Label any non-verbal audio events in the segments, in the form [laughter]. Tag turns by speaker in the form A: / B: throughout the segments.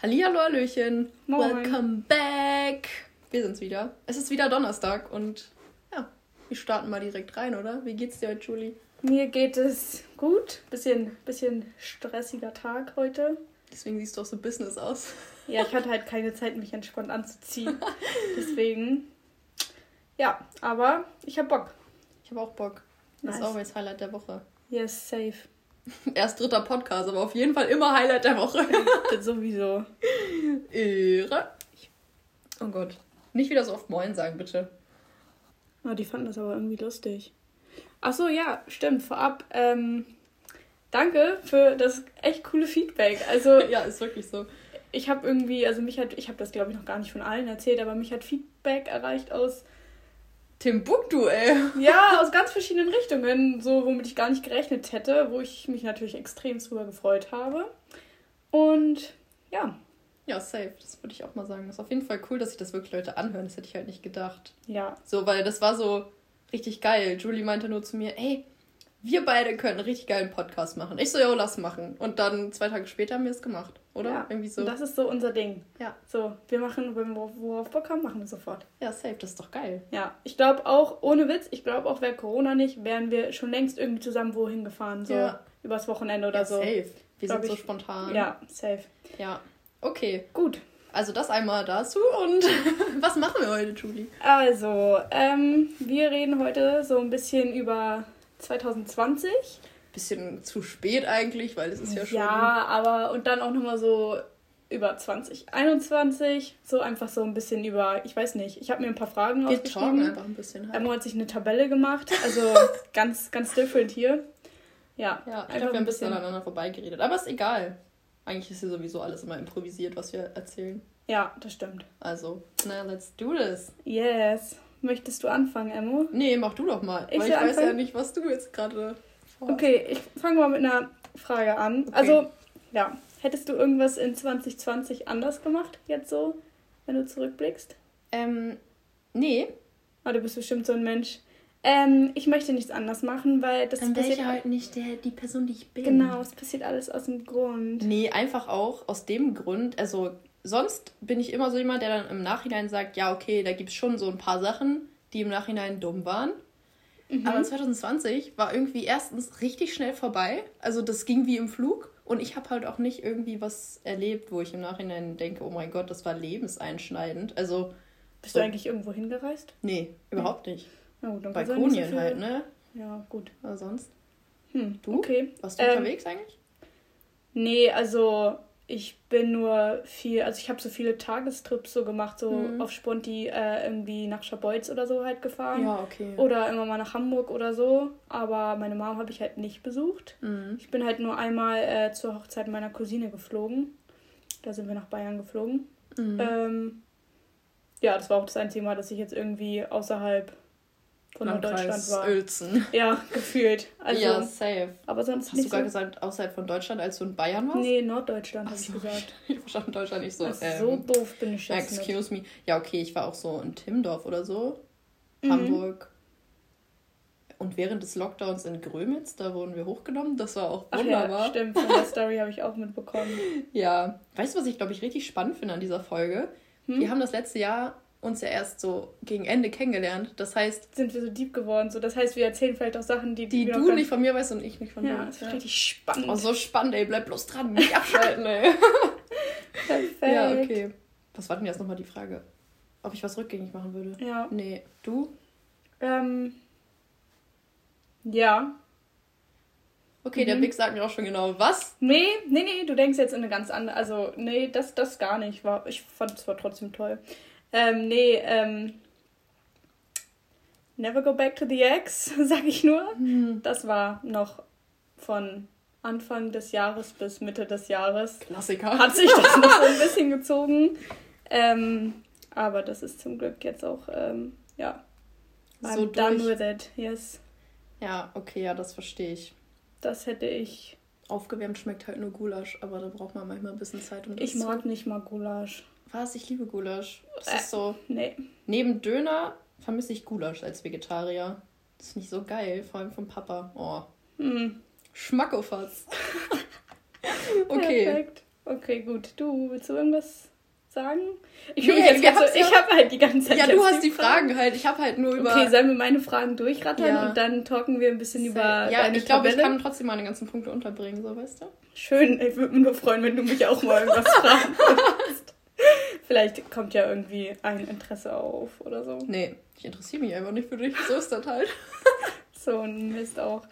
A: Hallihallo, Hallöchen. Moin. Welcome back. Wir sind's wieder. Es ist wieder Donnerstag und ja, wir starten mal direkt rein, oder? Wie geht's dir heute, Julie?
B: Mir geht es gut. Bisschen, bisschen stressiger Tag heute.
A: Deswegen siehst du auch so Business aus.
B: Ja, ich hatte halt keine Zeit, mich entspannt anzuziehen. [laughs] Deswegen, ja, aber ich hab Bock.
A: Ich hab auch Bock. Das nice. ist always Highlight der Woche.
B: Yes, safe. [laughs]
A: Erst dritter Podcast, aber auf jeden Fall immer Highlight der Woche. [laughs]
B: das sowieso.
A: Ehre. Oh Gott. Nicht wieder so oft Moin sagen, bitte.
B: Oh, die fanden das aber irgendwie lustig. Ach so, ja, stimmt. Vorab, ähm, danke für das echt coole Feedback. Also [laughs]
A: ja, ist wirklich so.
B: Ich habe irgendwie, also mich hat, ich habe das glaube ich noch gar nicht von allen erzählt, aber mich hat Feedback erreicht aus
A: Timbuktu, ey.
B: Ja, aus ganz verschiedenen Richtungen, so womit ich gar nicht gerechnet hätte, wo ich mich natürlich extrem drüber gefreut habe. Und ja.
A: Ja, safe. Das würde ich auch mal sagen. Das ist auf jeden Fall cool, dass sich das wirklich Leute anhören. Das hätte ich halt nicht gedacht.
B: Ja.
A: So, weil das war so richtig geil. Julie meinte nur zu mir, ey, wir beide können einen richtig geilen Podcast machen. Ich so, ja, lass machen. Und dann zwei Tage später haben wir es gemacht, oder?
B: Ja, Irgendwie so. Das ist so unser Ding. Ja. So, wir machen, wenn wir worauf Bock haben, machen wir sofort.
A: Ja, safe, das ist doch geil.
B: Ja, ich glaube auch, ohne Witz, ich glaube auch, wäre Corona nicht, wären wir schon längst irgendwie zusammen wohin gefahren. So ja. übers Wochenende oder ja, so.
A: Safe. Wir sind ich. so spontan.
B: Ja, safe.
A: Ja. Okay.
B: Gut.
A: Also das einmal dazu und [laughs] was machen wir heute, Julie?
B: Also, ähm, wir reden heute so ein bisschen über 2020.
A: Bisschen zu spät eigentlich, weil es ist ja schon.
B: Ja, aber und dann auch nochmal so über 2021, so einfach so ein bisschen über, ich weiß nicht, ich habe mir ein paar Fragen Wir talken einfach ein bisschen. Halt. Emmo hat sich eine Tabelle gemacht, also [laughs] ganz, ganz different hier. Ja,
A: ja ich glaube, wir haben ein bisschen aneinander vorbeigeredet, aber ist egal. Eigentlich ist hier sowieso alles immer improvisiert, was wir erzählen.
B: Ja, das stimmt.
A: Also, na, let's do this.
B: Yes. Möchtest du anfangen, Emmo?
A: Nee, mach du doch mal. Ich weil ich anfangen? weiß ja nicht, was du jetzt gerade
B: Okay, ich fange mal mit einer Frage an. Okay. Also, ja, hättest du irgendwas in 2020 anders gemacht, jetzt so, wenn du zurückblickst?
A: Ähm, nee.
B: Aber ah, du bist bestimmt so ein Mensch. Ähm, ich möchte nichts anders machen, weil das
A: Dann passiert. Ich halt nicht der, die Person, die ich bin.
B: Genau, es passiert alles aus dem Grund.
A: Nee, einfach auch aus dem Grund, also sonst bin ich immer so jemand, der dann im Nachhinein sagt, ja, okay, da gibt es schon so ein paar Sachen, die im Nachhinein dumm waren. Mhm. Aber 2020 war irgendwie erstens richtig schnell vorbei. Also das ging wie im Flug. Und ich habe halt auch nicht irgendwie was erlebt, wo ich im Nachhinein denke, oh mein Gott, das war lebenseinschneidend. Also.
B: Bist du eigentlich irgendwo hingereist?
A: Nee, überhaupt nicht. Na gut, dann Balkonien so halt, ne?
B: Ja, gut.
A: Aber sonst?
B: Hm, du? Okay.
A: Warst du ähm, unterwegs eigentlich?
B: Nee, also ich bin nur viel, also ich habe so viele Tagestrips so gemacht, so mhm. auf Sponti äh, irgendwie nach Schabolz oder so halt gefahren.
A: Ja, okay.
B: Oder immer mal nach Hamburg oder so. Aber meine Mom habe ich halt nicht besucht. Mhm. Ich bin halt nur einmal äh, zur Hochzeit meiner Cousine geflogen. Da sind wir nach Bayern geflogen. Mhm. Ähm, ja, das war auch das einzige Mal, dass ich jetzt irgendwie außerhalb von Deutschland war. Uelzen. Ja, gefühlt.
A: Also, ja, safe.
B: Aber sonst
A: Hast nicht du gar so gesagt, außerhalb von Deutschland, als du in Bayern warst?
B: Nee, Norddeutschland, habe ich gesagt. [laughs]
A: ich verstand Deutschland nicht so.
B: Also ähm, so doof bin ich
A: jetzt Excuse nicht. me. Ja, okay, ich war auch so in Timmendorf oder so. Mhm. Hamburg. Und während des Lockdowns in Grömitz, da wurden wir hochgenommen. Das war auch wunderbar.
B: Ach ja, stimmt, von der Story habe ich auch mitbekommen. [laughs]
A: Ja. Weißt du, was ich, glaube ich, richtig spannend finde an dieser Folge? Hm? Wir haben das letzte Jahr uns ja erst so gegen Ende kennengelernt. Das heißt.
B: Sind wir so deep geworden. So, das heißt, wir erzählen vielleicht auch Sachen, die,
A: die, die du nicht von mir weißt und ich nicht von dir.
B: Ja, das ist ja. richtig spannend.
A: Oh, so spannend, ey. Bleib bloß dran, nicht abschalten, ey. [laughs] Perfekt. Ja, okay. Was war denn jetzt nochmal die Frage? Ob ich was rückgängig machen würde?
B: Ja.
A: Nee. Du?
B: Ähm. Ja.
A: Okay, mhm. der Big sagt mir auch schon genau, was?
B: Nee, nee, nee, du denkst jetzt in eine ganz andere. Also, nee, das, das gar nicht. War, ich fand es war trotzdem toll. Ähm, nee, ähm, Never Go Back to the Ex, [laughs] sag ich nur. Mhm. Das war noch von Anfang des Jahres bis Mitte des Jahres.
A: Klassiker.
B: Hat sich das noch so ein [laughs] bisschen gezogen. Ähm, aber das ist zum Glück jetzt auch, ähm, ja. I'm so done with it, yes.
A: Ja, okay, ja, das verstehe ich.
B: Das hätte ich.
A: Aufgewärmt schmeckt halt nur Gulasch, aber da braucht man manchmal ein bisschen Zeit,
B: um das Ich mag zu... nicht mal Gulasch.
A: Was? Ich liebe Gulasch. Das
B: äh, ist so. Nee.
A: Neben Döner vermisse ich Gulasch als Vegetarier. Das ist nicht so geil, vor allem vom Papa. Oh.
B: Hm.
A: Schmackofatz. [laughs] okay. Perfekt.
B: Okay, gut. Du, willst du irgendwas sagen? Ich, nee, jetzt jetzt so, ich habe
A: halt die ganze Zeit. Ja, du hast die Fragen. Fragen halt. Ich habe halt nur über.
B: Okay, sollen wir meine Fragen durchrattern ja. und dann talken wir ein bisschen Sehr. über.
A: Ja, ich glaube, ich kann trotzdem meine ganzen Punkte unterbringen, so weißt du?
B: Schön, ich würde mich nur freuen, wenn du mich auch mal irgendwas würdest. [laughs] Vielleicht kommt ja irgendwie ein Interesse auf oder so.
A: Nee, ich interessiere mich einfach nicht für dich. So ist das halt. [laughs]
B: so ein Mist auch.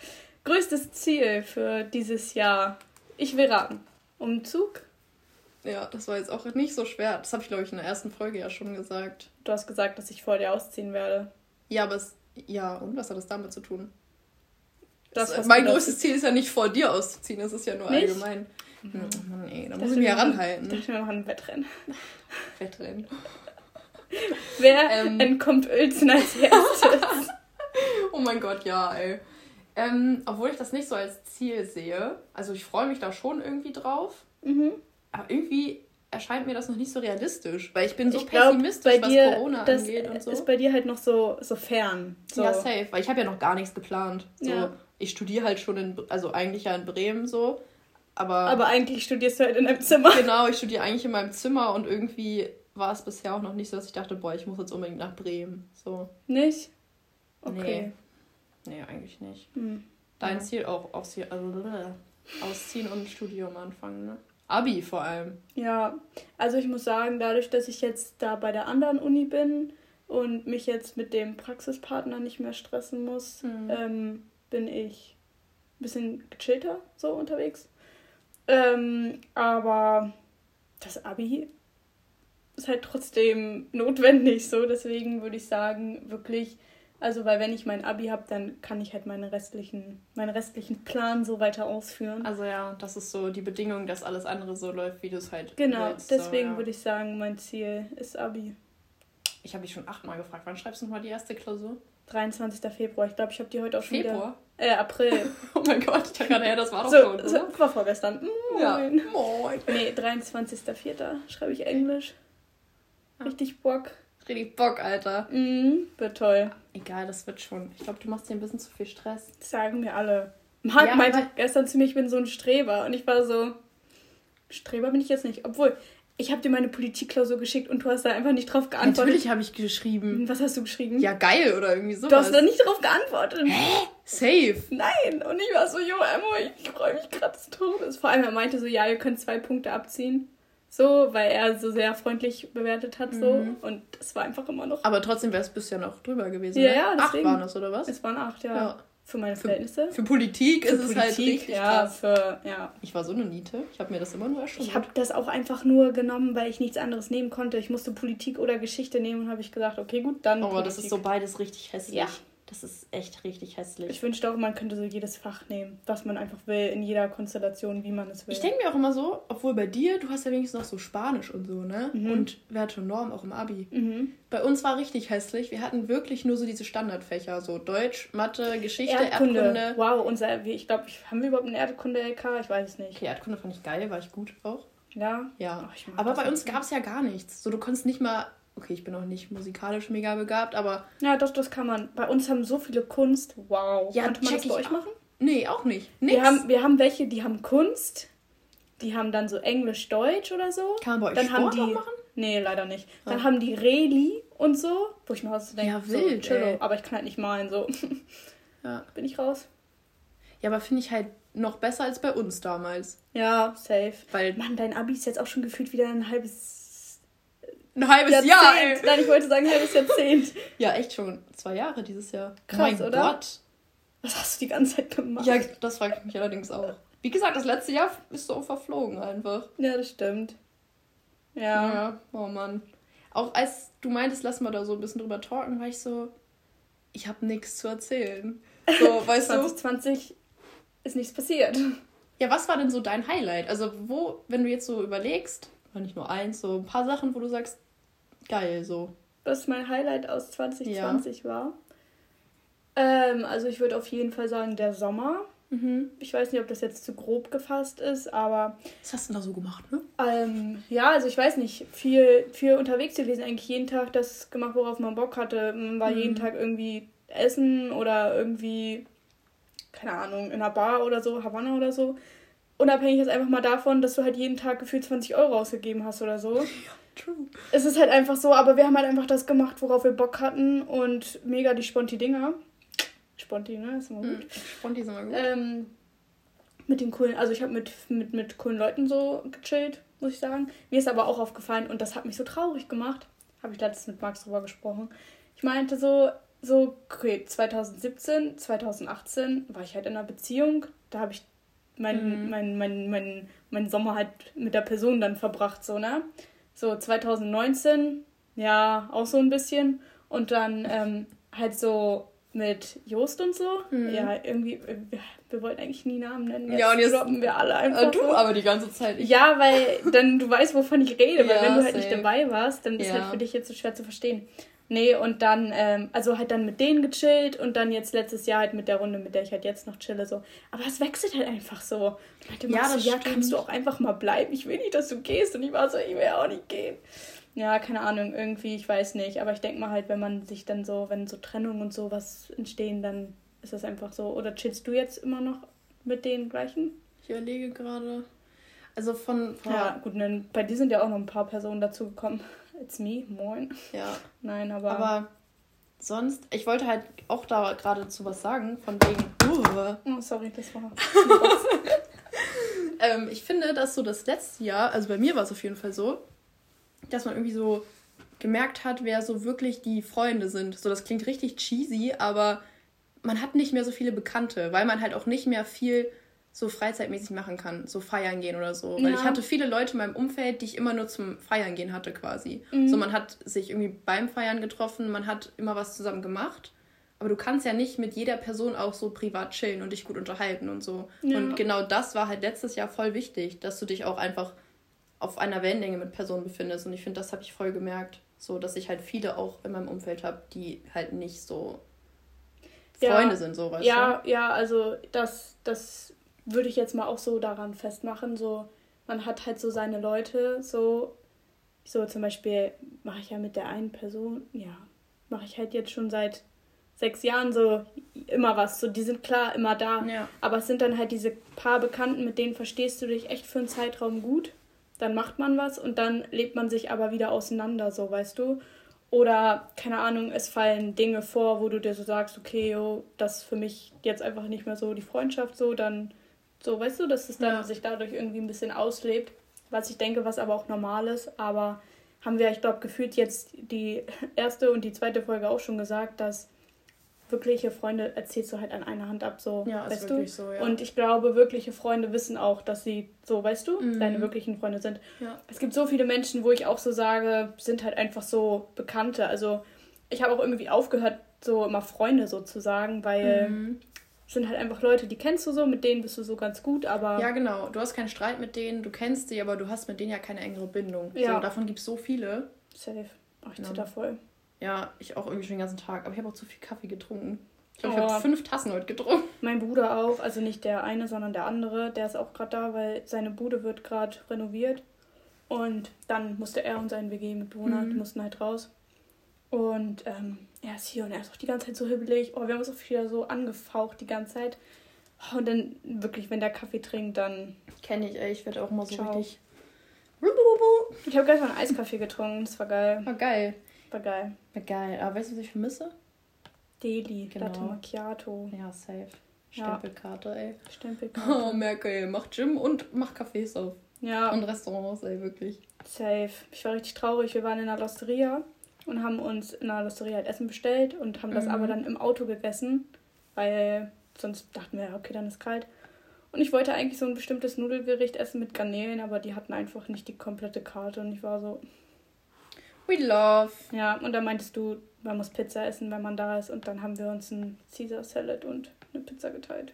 B: Größtes Ziel für dieses Jahr. Ich will raten. Umzug?
A: Ja, das war jetzt auch nicht so schwer. Das habe ich, glaube ich, in der ersten Folge ja schon gesagt.
B: Du hast gesagt, dass ich vor dir ausziehen werde.
A: Ja, aber es. Ja, und was hat das damit zu tun? Das, das mein größtes Ziel ist ja nicht vor dir auszuziehen, das ist ja nur nicht? allgemein. Mhm. Oh Mann, ey, da muss ich mich ja ranhalten.
B: Ich wir machen ein Wettrennen. [laughs]
A: Wettrennen. [laughs]
B: Wer ähm, entkommt Uelzen als erstes? [laughs]
A: oh mein Gott, ja, ey. Ähm, obwohl ich das nicht so als Ziel sehe. Also ich freue mich da schon irgendwie drauf. Mhm. Aber irgendwie erscheint mir das noch nicht so realistisch, weil ich bin so ich pessimistisch,
B: glaub, dir, was Corona das angeht und so. ist bei dir halt noch so, so fern. So.
A: Ja, safe, weil ich habe ja noch gar nichts geplant. So, ja. Ich studiere halt schon in, also eigentlich ja in Bremen so, aber...
B: Aber eigentlich studierst du halt in einem Zimmer.
A: Genau, ich studiere eigentlich in meinem Zimmer und irgendwie war es bisher auch noch nicht so, dass ich dachte, boah, ich muss jetzt unbedingt nach Bremen. So.
B: Nicht? Okay.
A: Nee, nee eigentlich nicht. Hm. Dein ja. Ziel auch ausziehen, also, ausziehen und Studium anfangen, ne? Abi vor allem.
B: Ja, also ich muss sagen, dadurch, dass ich jetzt da bei der anderen Uni bin und mich jetzt mit dem Praxispartner nicht mehr stressen muss, hm. ähm, bin ich ein bisschen gechillter so unterwegs. Ähm, aber das Abi ist halt trotzdem notwendig so. Deswegen würde ich sagen, wirklich, also weil wenn ich mein Abi habe, dann kann ich halt meine restlichen, meinen restlichen Plan so weiter ausführen.
A: Also ja, das ist so die Bedingung, dass alles andere so läuft, wie du es halt
B: Genau, willst, deswegen so, ja. würde ich sagen, mein Ziel ist Abi.
A: Ich habe dich schon achtmal gefragt, wann schreibst du nochmal die erste Klausur?
B: 23. Februar. Ich glaube, ich habe die heute auch schon
A: Februar?
B: Äh, April. [laughs]
A: oh mein Gott, ich dachte gerade, ja, das war doch
B: so,
A: schon.
B: So, war vorgestern. Moin. Ja, moin. Nee, 23.04. schreibe ich Englisch. Richtig Bock.
A: Richtig Bock, Alter.
B: Mhm, wird toll.
A: Egal, das wird schon. Ich glaube, du machst dir ein bisschen zu viel Stress.
B: Das sagen mir alle. Marc ja, meinte gestern zu mir, ich bin so ein Streber. Und ich war so, Streber bin ich jetzt nicht. Obwohl, ich habe dir meine Politikklausur geschickt und du hast da einfach nicht drauf geantwortet.
A: Natürlich habe ich geschrieben.
B: Was hast du geschrieben?
A: Ja, geil oder irgendwie sowas.
B: Du hast da nicht drauf geantwortet.
A: Hä? Safe.
B: Nein. Und ich war so, jo, Emmo, ich freue mich gerade des Todes. Vor allem, er meinte so, ja, ihr könnt zwei Punkte abziehen. So, weil er so sehr freundlich bewertet hat, so. Mhm. Und es war einfach immer noch.
A: Aber trotzdem wäre es bisher noch drüber gewesen. Ja, ne? ja, deswegen. Acht waren es, oder was?
B: Es waren acht, ja. ja. Für meine Verhältnisse.
A: Für, Politik für ist Politik, es halt richtig
B: ja, krass. Für, ja.
A: Ich war so eine Niete. Ich habe mir das immer nur erschossen.
B: Ich habe das auch einfach nur genommen, weil ich nichts anderes nehmen konnte. Ich musste Politik oder Geschichte nehmen und habe ich gesagt, okay, gut, dann.
A: Aber Politik. das ist so beides richtig hässlich. Ja. Das ist echt richtig hässlich.
B: Ich wünschte auch, man könnte so jedes Fach nehmen, was man einfach will, in jeder Konstellation, wie man es will.
A: Ich denke mir auch immer so, obwohl bei dir, du hast ja wenigstens noch so Spanisch und so, ne? Mhm. Und Werte und Norm auch im Abi. Mhm. Bei uns war richtig hässlich. Wir hatten wirklich nur so diese Standardfächer, so Deutsch, Mathe, Geschichte, Erdkunde.
B: Erdkunde. Wow, unser, ich glaube, haben wir überhaupt eine Erdkunde-LK? Ich weiß es nicht.
A: Okay, Erdkunde fand ich geil, war ich gut auch.
B: Ja?
A: Ja. Oh, Aber bei uns gab es ja gar nichts. So, du konntest nicht mal okay, ich bin auch nicht musikalisch mega begabt, aber.
B: Ja, doch, das kann man. Bei uns haben so viele Kunst. Wow.
A: Ja, Konnte man das bei euch machen? Nee, auch nicht.
B: Nix. Wir haben, wir haben welche, die haben Kunst. Die haben dann so Englisch, Deutsch oder so.
A: Kann man bei euch
B: dann
A: Sport
B: haben die, machen? Nee, leider nicht. Ah. Dann haben die Reli und so, wo ich mir was denke, ja, wild, so, Cello, aber ich kann halt nicht malen, so. [laughs] Ja. Bin ich raus.
A: Ja, aber finde ich halt noch besser als bei uns damals.
B: Ja, safe. Weil Mann, dein Abi ist jetzt auch schon gefühlt wieder ein halbes
A: ein halbes Jahrzehnt. Jahr. Ey.
B: Nein, ich wollte sagen ein halbes Jahrzehnt. [laughs]
A: ja, echt schon. Zwei Jahre dieses Jahr.
B: Krass, oh mein oder? Gott. Was hast du die ganze Zeit gemacht?
A: Ja, das frage ich mich allerdings auch. Wie gesagt, das letzte Jahr ist so verflogen einfach.
B: Ja, das stimmt.
A: Ja. Ja, oh Mann. Auch als du meintest, lass mal da so ein bisschen drüber talken, war ich so, ich habe nichts zu erzählen. So, [laughs]
B: weißt 2020 du? ist nichts passiert.
A: Ja, was war denn so dein Highlight? Also, wo, wenn du jetzt so überlegst, war nicht nur eins, so ein paar Sachen, wo du sagst, geil so.
B: Was mein Highlight aus 2020 ja. war. Ähm, also ich würde auf jeden Fall sagen, der Sommer. Mhm. Ich weiß nicht, ob das jetzt zu grob gefasst ist, aber.
A: Was hast du denn da so gemacht, ne?
B: Ähm, ja, also ich weiß nicht, viel, viel unterwegs gewesen, eigentlich jeden Tag das gemacht, worauf man Bock hatte. Man war mhm. jeden Tag irgendwie essen oder irgendwie, keine Ahnung, in einer Bar oder so, Havanna oder so. unabhängig jetzt einfach mal davon, dass du halt jeden Tag gefühlt 20 Euro ausgegeben hast oder so. Ja, true. Es ist halt einfach so, aber wir haben halt einfach das gemacht, worauf wir Bock hatten und mega die Sponti-Dinger. Sponti, ne? Ist immer gut. Mm, Sponti ist immer gut. Ähm, mit den coolen, also ich habe mit, mit, mit coolen Leuten so gechillt, muss ich sagen. Mir ist aber auch aufgefallen und das hat mich so traurig gemacht. Habe ich letztens mit Max drüber gesprochen. Ich meinte so, so, okay, 2017, 2018 war ich halt in einer Beziehung. Da habe ich meinen mhm. mein, mein, mein, mein Sommer halt mit der Person dann verbracht, so, ne? So 2019, ja, auch so ein bisschen. Und dann ähm, halt so mit Jost und so. Mhm. Ja, irgendwie, wir, wir, wollten eigentlich nie Namen nennen. Jetzt ja, und jetzt droppen wir alle einfach. Äh, du so. aber die ganze Zeit. Ich. Ja, weil dann du weißt, wovon ich rede, weil [laughs] ja, wenn du halt same. nicht dabei warst, dann ist ja. halt für dich jetzt so schwer zu verstehen. Nee, und dann, ähm, also halt dann mit denen gechillt und dann jetzt letztes Jahr halt mit der Runde, mit der ich halt jetzt noch chille, so. Aber es wechselt halt einfach so. Meinte, ja, das so, ja, kannst du auch einfach mal bleiben. Ich will nicht, dass du gehst. Und ich war so, ich will auch nicht gehen. Ja, keine Ahnung, irgendwie, ich weiß nicht. Aber ich denke mal halt, wenn man sich dann so, wenn so Trennungen und sowas entstehen, dann ist das einfach so. Oder chillst du jetzt immer noch mit den gleichen?
A: Ich überlege gerade. Also von.
B: von ja, gut, dann, bei dir sind ja auch noch ein paar Personen dazugekommen. It's me, moin. Ja. Nein, aber.
A: Aber sonst, ich wollte halt auch da gerade zu was sagen, von wegen. Uh, oh, sorry, das war. [laughs] ähm, ich finde, dass so das letzte Jahr, also bei mir war es auf jeden Fall so, dass man irgendwie so gemerkt hat, wer so wirklich die Freunde sind. So, das klingt richtig cheesy, aber man hat nicht mehr so viele Bekannte, weil man halt auch nicht mehr viel so freizeitmäßig machen kann, so feiern gehen oder so. Weil ich hatte viele Leute in meinem Umfeld, die ich immer nur zum Feiern gehen hatte quasi. Mhm. So man hat sich irgendwie beim Feiern getroffen, man hat immer was zusammen gemacht. Aber du kannst ja nicht mit jeder Person auch so privat chillen und dich gut unterhalten und so. Ja. Und genau das war halt letztes Jahr voll wichtig, dass du dich auch einfach auf einer Wellenlänge mit Personen befindest. Und ich finde, das habe ich voll gemerkt. So, dass ich halt viele auch in meinem Umfeld habe, die halt nicht so Freunde
B: ja, sind, so weißt Ja, du? ja, also das, das würde ich jetzt mal auch so daran festmachen, so man hat halt so seine Leute, so, so zum Beispiel mache ich ja mit der einen Person, ja, mache ich halt jetzt schon seit sechs Jahren so immer was. So, die sind klar immer da. Ja. Aber es sind dann halt diese paar Bekannten, mit denen verstehst du dich echt für einen Zeitraum gut. Dann macht man was und dann lebt man sich aber wieder auseinander, so weißt du. Oder, keine Ahnung, es fallen Dinge vor, wo du dir so sagst, okay, yo, das ist für mich jetzt einfach nicht mehr so die Freundschaft so, dann so, weißt du, dass es dann ja. sich dadurch irgendwie ein bisschen auslebt, was ich denke, was aber auch normal ist. Aber haben wir, ich glaube, gefühlt jetzt die [laughs] erste und die zweite Folge auch schon gesagt, dass wirkliche Freunde erzählst du halt an einer Hand ab, so, ja, weißt du? So, ja. Und ich glaube, wirkliche Freunde wissen auch, dass sie so, weißt du, mhm. deine wirklichen Freunde sind. Ja. Es gibt so viele Menschen, wo ich auch so sage, sind halt einfach so Bekannte. Also ich habe auch irgendwie aufgehört, so immer Freunde so zu sagen, weil mhm sind halt einfach Leute, die kennst du so, mit denen bist du so ganz gut, aber.
A: Ja, genau. Du hast keinen Streit mit denen, du kennst sie, aber du hast mit denen ja keine engere Bindung. Ja. So, davon gibt es so viele. Safe. Ach, ich zitter voll. Ja, ich auch irgendwie schon den ganzen Tag. Aber ich habe auch zu viel Kaffee getrunken. Ich glaube, oh. ich habe fünf Tassen heute getrunken. [laughs]
B: Mein Bruder auch. Also nicht der eine, sondern der andere. Der ist auch gerade da, weil seine Bude wird gerade renoviert. Und dann musste er und sein WG-Mitbewohner, mhm. die mussten halt raus. Und ähm, er ist hier und er ist auch die ganze Zeit so hibbelig. Oh, wir haben uns auch wieder so angefaucht die ganze Zeit. Oh, und dann wirklich, wenn der Kaffee trinkt, dann.
A: Kenne ich, ey. Ich werde auch immer so Ciao. richtig.
B: Ich habe gestern einen Eiskaffee getrunken. Das war geil.
A: War geil.
B: War geil.
A: War geil. Aber weißt du, was ich vermisse? Deli,
B: genau. Latte Macchiato.
A: Ja, safe. Stempelkarte, ja. ey. Stempelkarte. Oh, Merkel, mach Gym und mach Cafés auf. Ja. Und Restaurants, ey, wirklich.
B: Safe. Ich war richtig traurig. Wir waren in der Losteria und haben uns in der Losteria halt Essen bestellt und haben das mhm. aber dann im Auto gegessen, weil sonst dachten wir, okay, dann ist kalt. Und ich wollte eigentlich so ein bestimmtes Nudelgericht essen mit Garnelen, aber die hatten einfach nicht die komplette Karte und ich war so. We love. Ja, und dann meintest du, man muss Pizza essen, wenn man da ist und dann haben wir uns ein Caesar Salad und eine Pizza geteilt.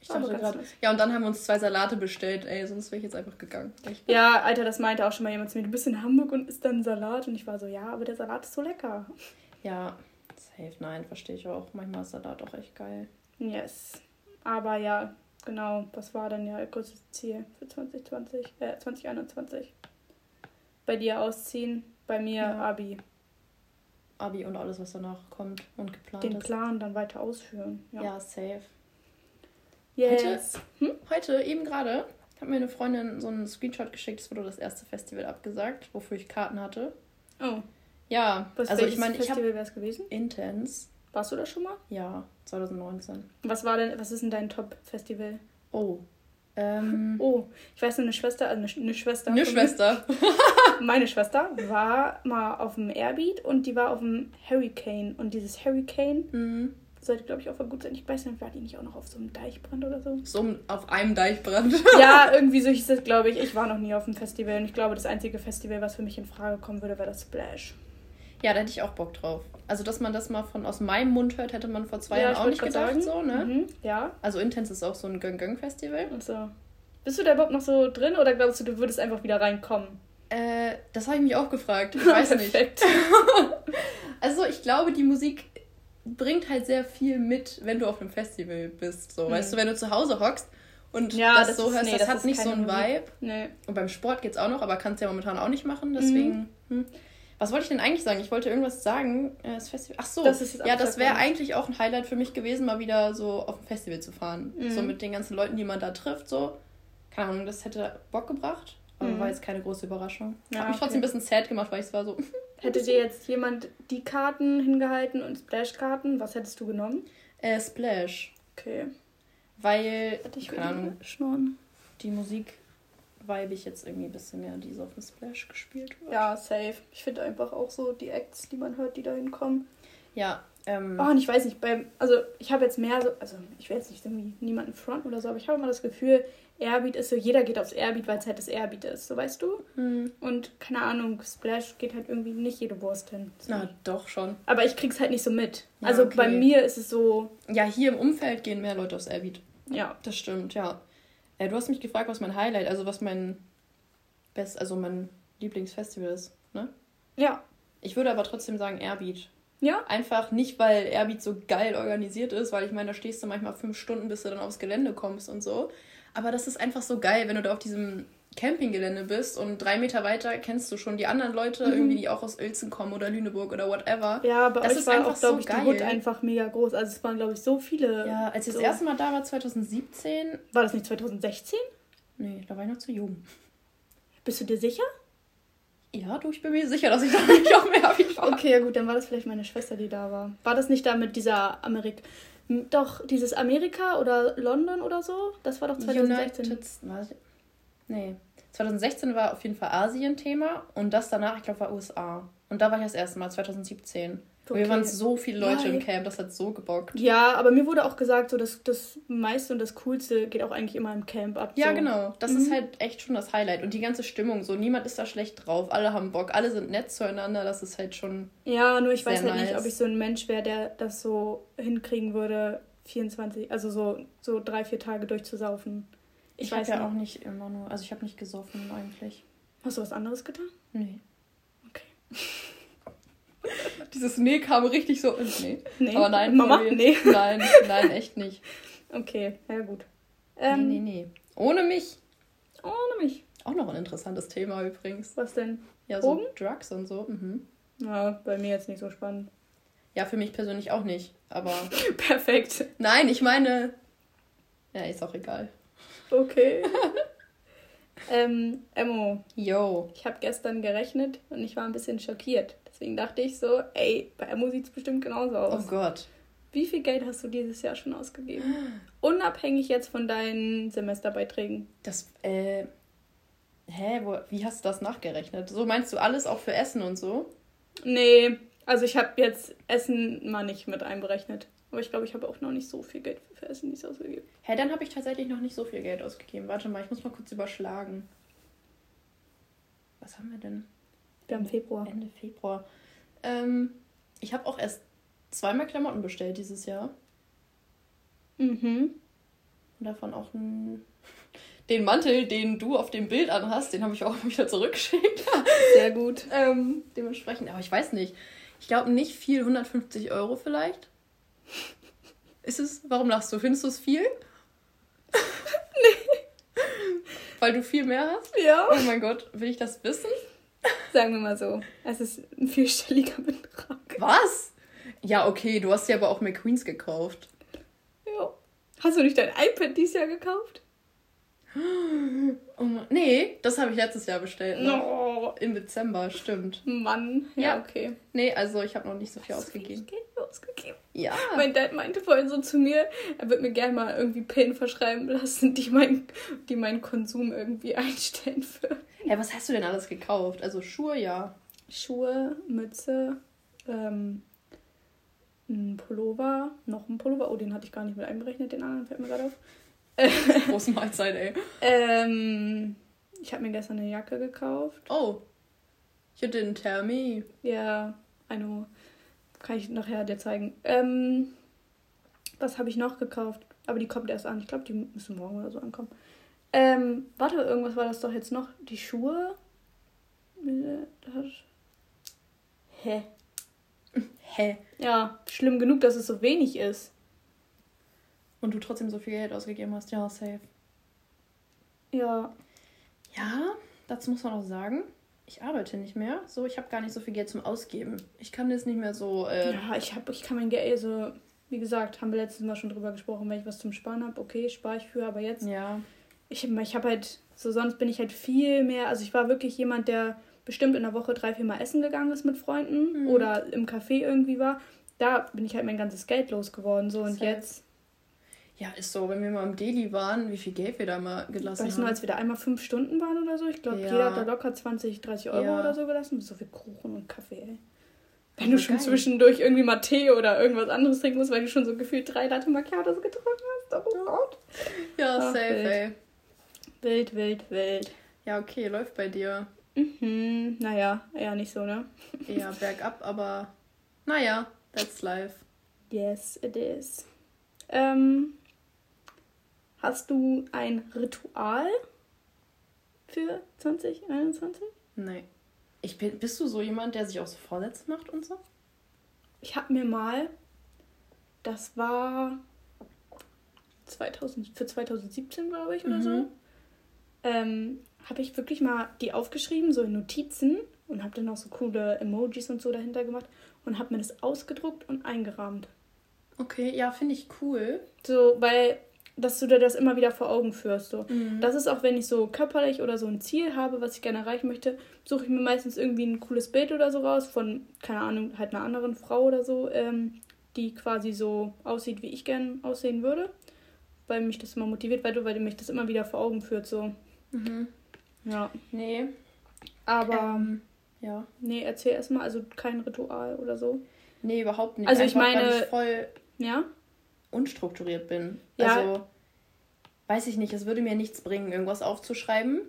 A: Ich dachte gerade. Ja, und dann haben wir uns zwei Salate bestellt, ey, sonst wäre ich jetzt einfach gegangen.
B: Ja, Alter, das meinte auch schon mal jemand zu mir. Du bist in Hamburg und isst dann Salat. Und ich war so, ja, aber der Salat ist so lecker.
A: Ja, safe, nein, verstehe ich auch. Manchmal ist Salat auch echt geil.
B: Yes. Aber ja, genau, was war denn ja großes Ziel für 2020, äh, 2021? Bei dir ausziehen, bei mir ja. Abi.
A: Abi und alles, was danach kommt und geplant
B: Den ist. Den Plan dann weiter ausführen.
A: Ja, ja safe. Yes. Heute, hm? heute eben gerade, hat mir eine Freundin so einen Screenshot geschickt, es wurde das erste Festival abgesagt, wofür ich Karten hatte. Oh. Ja, Was also ich meine, ich habe wäre es gewesen? Intense.
B: Warst du da schon mal?
A: Ja, 2019.
B: Was war denn, was ist denn dein Top-Festival?
A: Oh.
B: Ähm, [laughs] oh, ich weiß eine Schwester, also eine, eine Schwester. Eine Schwester. [laughs] meine Schwester war mal auf dem Airbeat und die war auf dem Hurricane. Und dieses Hurricane mhm sollte, glaube ich, auch gut sein. Ich weiß nicht, war die nicht auch noch auf so einem Deichbrand oder so?
A: So auf einem Deichbrand? [laughs]
B: ja, [laughs] irgendwie so hieß es, glaube ich. Ich war noch nie auf dem Festival und ich glaube, das einzige Festival, was für mich in Frage kommen würde, wäre das Splash.
A: Ja, da hätte ich auch Bock drauf. Also, dass man das mal von aus meinem Mund hört, hätte man vor zwei ja, Jahren auch nicht gedacht, sagen. so, ne? Mhm, ja. Also, Intense ist auch so ein Göng-Göng-Festival.
B: So. Bist du da überhaupt noch so drin oder glaubst du, du würdest einfach wieder reinkommen?
A: Äh, das habe ich mich auch gefragt. Ich [laughs] weiß nicht. also, ich glaube, die Musik bringt halt sehr viel mit, wenn du auf einem Festival bist. So, hm. weißt du, wenn du zu Hause hockst und ja, das, das so ist, hörst, nee, das, das hat nicht so einen Vibe. Nee. Und beim Sport geht's auch noch, aber kannst ja momentan auch nicht machen. Deswegen. Mhm. Hm. Was wollte ich denn eigentlich sagen? Ich wollte irgendwas sagen. Äh, das Festival. Ach so. Das ja, das wäre eigentlich auch ein Highlight für mich gewesen, mal wieder so auf ein Festival zu fahren. Mhm. So mit den ganzen Leuten, die man da trifft. So, keine Ahnung, das hätte Bock gebracht. Aber mhm. war jetzt keine große Überraschung. Ja, Hat mich okay. trotzdem ein bisschen sad gemacht, weil ich es war so. [laughs]
B: Hätte dir jetzt jemand die Karten hingehalten und Splash-Karten, was hättest du genommen?
A: Äh, Splash. Okay. Weil, ich keine Ahnung, schnorren. die Musik vibe ich jetzt irgendwie ein bisschen mehr, die so auf dem Splash gespielt
B: wird. Ja, safe. Ich finde einfach auch so die Acts, die man hört, die da hinkommen.
A: Ja, ähm.
B: Oh, und ich weiß nicht, beim, also ich habe jetzt mehr so, also ich will jetzt nicht irgendwie niemanden fronten oder so, aber ich habe immer das Gefühl, Airbeat ist so, jeder geht aufs Airbeat, weil es halt das Airbeat ist, so weißt du? Mhm. Und keine Ahnung, Splash geht halt irgendwie nicht jede Wurst hin.
A: So. Na, doch schon.
B: Aber ich krieg's halt nicht so mit. Ja, also okay. bei mir ist es so.
A: Ja, hier im Umfeld gehen mehr Leute aufs Airbeat. Ja. Das stimmt, ja. Äh, du hast mich gefragt, was mein Highlight, also was mein Best, also mein Lieblingsfestival ist, ne? Ja. Ich würde aber trotzdem sagen Airbeat. Ja. Einfach nicht, weil Airbeat so geil organisiert ist, weil ich meine, da stehst du manchmal fünf Stunden, bis du dann aufs Gelände kommst und so. Aber das ist einfach so geil, wenn du da auf diesem Campinggelände bist und drei Meter weiter kennst du schon die anderen Leute, mhm. irgendwie, die auch aus Uelzen kommen oder Lüneburg oder whatever. Ja, aber das ist
B: war einfach auch, glaube so ich, geil. die Hut einfach mega groß. Also es waren, glaube ich, so viele.
A: Ja, als ich so. das erste Mal da war, 2017.
B: War das nicht 2016?
A: Nee, da war ich noch zu jung.
B: Bist du dir sicher?
A: Ja, du, ich bin mir sicher, dass ich da [laughs] nicht auch mehr
B: war. Okay, ja gut, dann war das vielleicht meine Schwester, die da war. War das nicht da mit dieser Amerik doch, dieses Amerika oder London oder so, das war doch 2016. United,
A: nee, 2016 war auf jeden Fall Asien Thema und das danach, ich glaube, war USA. Und da war ich das erste Mal, 2017. Okay. Wir waren so viele Leute ja, im Camp, das hat so gebockt.
B: Ja, aber mir wurde auch gesagt, so dass das meiste und das Coolste geht auch eigentlich immer im Camp ab.
A: Ja, genau. Das mhm. ist halt echt schon das Highlight. Und die ganze Stimmung, so niemand ist da schlecht drauf, alle haben Bock, alle sind nett zueinander, das ist halt schon.
B: Ja, nur ich weiß halt nice. nicht, ob ich so ein Mensch wäre, der das so hinkriegen würde, 24, also so, so drei, vier Tage durchzusaufen.
A: Ich, ich weiß ja auch nicht immer nur, also ich habe nicht gesoffen eigentlich.
B: Hast du was anderes getan? Nee. Okay. [laughs]
A: Dieses Nee kam richtig so. Nee. nee. Aber nein, Mama? Nee. [laughs] Nein, nein, echt nicht.
B: Okay, ja gut.
A: Ähm, nee, nee, nee. Ohne mich.
B: Ohne mich.
A: Auch noch ein interessantes Thema übrigens.
B: Was denn?
A: Ja, so Drogen? Drugs und so. Mhm.
B: Ja, bei mir jetzt nicht so spannend.
A: Ja, für mich persönlich auch nicht, aber. [laughs]
B: Perfekt.
A: Nein, ich meine. Ja, ist auch egal.
B: Okay. [laughs] ähm, Emmo. Yo. Ich habe gestern gerechnet und ich war ein bisschen schockiert. Deswegen dachte ich so, ey, bei Emo sieht es bestimmt genauso aus.
A: Oh Gott.
B: Wie viel Geld hast du dieses Jahr schon ausgegeben? Unabhängig jetzt von deinen Semesterbeiträgen.
A: Das, äh. Hä? Wo, wie hast du das nachgerechnet? So meinst du alles auch für Essen und so?
B: Nee, also ich habe jetzt Essen mal nicht mit einberechnet. Aber ich glaube, ich habe auch noch nicht so viel Geld für Essen dieses ausgegeben.
A: Hä, dann habe ich tatsächlich noch nicht so viel Geld ausgegeben. Warte mal, ich muss mal kurz überschlagen. Was haben wir denn?
B: Wir haben Februar.
A: Ende Februar. Ähm, ich habe auch erst zweimal Klamotten bestellt dieses Jahr. Mhm. Und davon auch einen, [laughs] den Mantel, den du auf dem Bild anhast, den habe ich auch [laughs] wieder zurückgeschickt.
B: Sehr gut. [laughs]
A: ähm, dementsprechend, aber ich weiß nicht. Ich glaube nicht viel, 150 Euro vielleicht. Ist es? Warum lachst du? Findest du es viel? nee. Weil du viel mehr hast? Ja. Oh mein Gott, will ich das wissen?
B: Sagen wir mal so. Es ist ein vierstelliger Betrag.
A: Was? Ja, okay, du hast ja aber auch McQueens gekauft.
B: Ja. Hast du nicht dein iPad dieses Jahr gekauft?
A: Oh, nee, das habe ich letztes Jahr bestellt. Ne? No. Im Dezember, stimmt.
B: Mann, ja, ja. okay.
A: Nee, also ich habe noch nicht so viel Hast ausgegeben.
B: Geld ausgegeben. Ja. Mein Dad meinte vorhin so zu mir, er wird mir gerne mal irgendwie Pillen verschreiben lassen, die, mein, die meinen Konsum irgendwie einstellen würden.
A: Ja, was hast du denn alles gekauft? Also Schuhe, ja.
B: Schuhe, Mütze, ähm, ein Pullover, noch ein Pullover. Oh, den hatte ich gar nicht mit einberechnet, den anderen fällt mir gerade auf. [laughs] Große Mahlzeit, ey. ähm, ich habe mir gestern eine Jacke gekauft.
A: Oh. You didn't tell me.
B: Ja, I know. Kann ich nachher dir zeigen. Ähm, was habe ich noch gekauft? Aber die kommt erst an. Ich glaube, die müssen morgen oder so ankommen. Ähm, warte, irgendwas war das doch jetzt noch. Die Schuhe. Hä? Hä? Ja, schlimm genug, dass es so wenig ist.
A: Und du trotzdem so viel Geld ausgegeben hast. Ja, safe. Ja. Ja, dazu muss man auch sagen, ich arbeite nicht mehr. So, ich habe gar nicht so viel Geld zum Ausgeben. Ich kann das nicht mehr so. Äh
B: ja, ich habe, ich kann mein Geld, also wie gesagt, haben wir letztes Mal schon drüber gesprochen, wenn ich was zum Sparen habe, okay, spare ich für, aber jetzt. Ja. Ich, ich habe halt, so sonst bin ich halt viel mehr, also ich war wirklich jemand, der bestimmt in der Woche drei, vier Mal essen gegangen ist mit Freunden mhm. oder im Café irgendwie war. Da bin ich halt mein ganzes Geld losgeworden. So und jetzt
A: ja, ist so, wenn wir mal im Daily waren, wie viel Geld wir da mal gelassen
B: weißt haben. Weißt du, als wir da einmal fünf Stunden waren oder so? Ich glaube, ja. jeder hat da locker 20, 30 Euro ja. oder so gelassen. So viel Kuchen und Kaffee, ey. Wenn du schon geil. zwischendurch irgendwie mal Tee oder irgendwas anderes trinken musst, weil du schon so gefühlt drei Latte Macchiatos getrunken hast. Oh Gott. Ja, Ach, safe, wild. ey. Wild, wild, wild.
A: Ja, okay, läuft bei dir.
B: Mhm, naja, eher nicht so, ne?
A: Eher [laughs] bergab, aber naja, that's life.
B: Yes, it is. Ähm, Hast du ein Ritual für 2021?
A: Nein. Ich bin, bist du so jemand, der sich auch so Vorsätze macht und so?
B: Ich habe mir mal, das war 2000, für 2017, glaube ich, oder mhm. so, ähm, habe ich wirklich mal die aufgeschrieben, so in Notizen und habe dann auch so coole Emojis und so dahinter gemacht und habe mir das ausgedruckt und eingerahmt.
A: Okay, ja, finde ich cool.
B: So, weil dass du dir das immer wieder vor Augen führst. So. Mhm. Das ist auch, wenn ich so körperlich oder so ein Ziel habe, was ich gerne erreichen möchte, suche ich mir meistens irgendwie ein cooles Bild oder so raus von, keine Ahnung, halt einer anderen Frau oder so, ähm, die quasi so aussieht, wie ich gern aussehen würde. Weil mich das immer motiviert, weil du, weil mich das immer wieder vor Augen führt. So. Mhm. Ja. Nee. Aber, ähm, ja. Nee, erzähl erstmal, also kein Ritual oder so.
A: Nee, überhaupt nicht. Also Einfach, ich meine. Ich voll ja? unstrukturiert bin. Ja. Also, weiß ich nicht, es würde mir nichts bringen, irgendwas aufzuschreiben,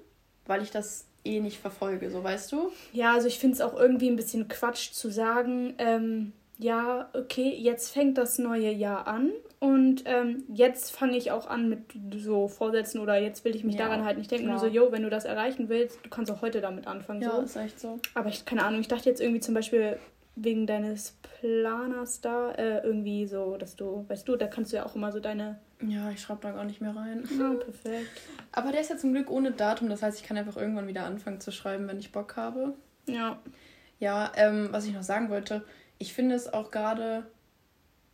A: weil ich das eh nicht verfolge, so weißt du?
B: Ja, also ich finde es auch irgendwie ein bisschen Quatsch zu sagen, ähm, ja, okay, jetzt fängt das neue Jahr an und ähm, jetzt fange ich auch an mit so Vorsätzen oder jetzt will ich mich ja, daran halt nicht denken. Nur so, yo, wenn du das erreichen willst, du kannst auch heute damit anfangen. Ja, so. ist echt so. Aber ich, keine Ahnung, ich dachte jetzt irgendwie zum Beispiel, wegen deines Planers da äh, irgendwie so, dass du, weißt du, da kannst du ja auch immer so deine.
A: Ja, ich schreibe da gar nicht mehr rein. Ja, [laughs] perfekt. Aber der ist ja zum Glück ohne Datum, das heißt, ich kann einfach irgendwann wieder anfangen zu schreiben, wenn ich Bock habe. Ja. Ja, ähm, was ich noch sagen wollte, ich finde es auch gerade,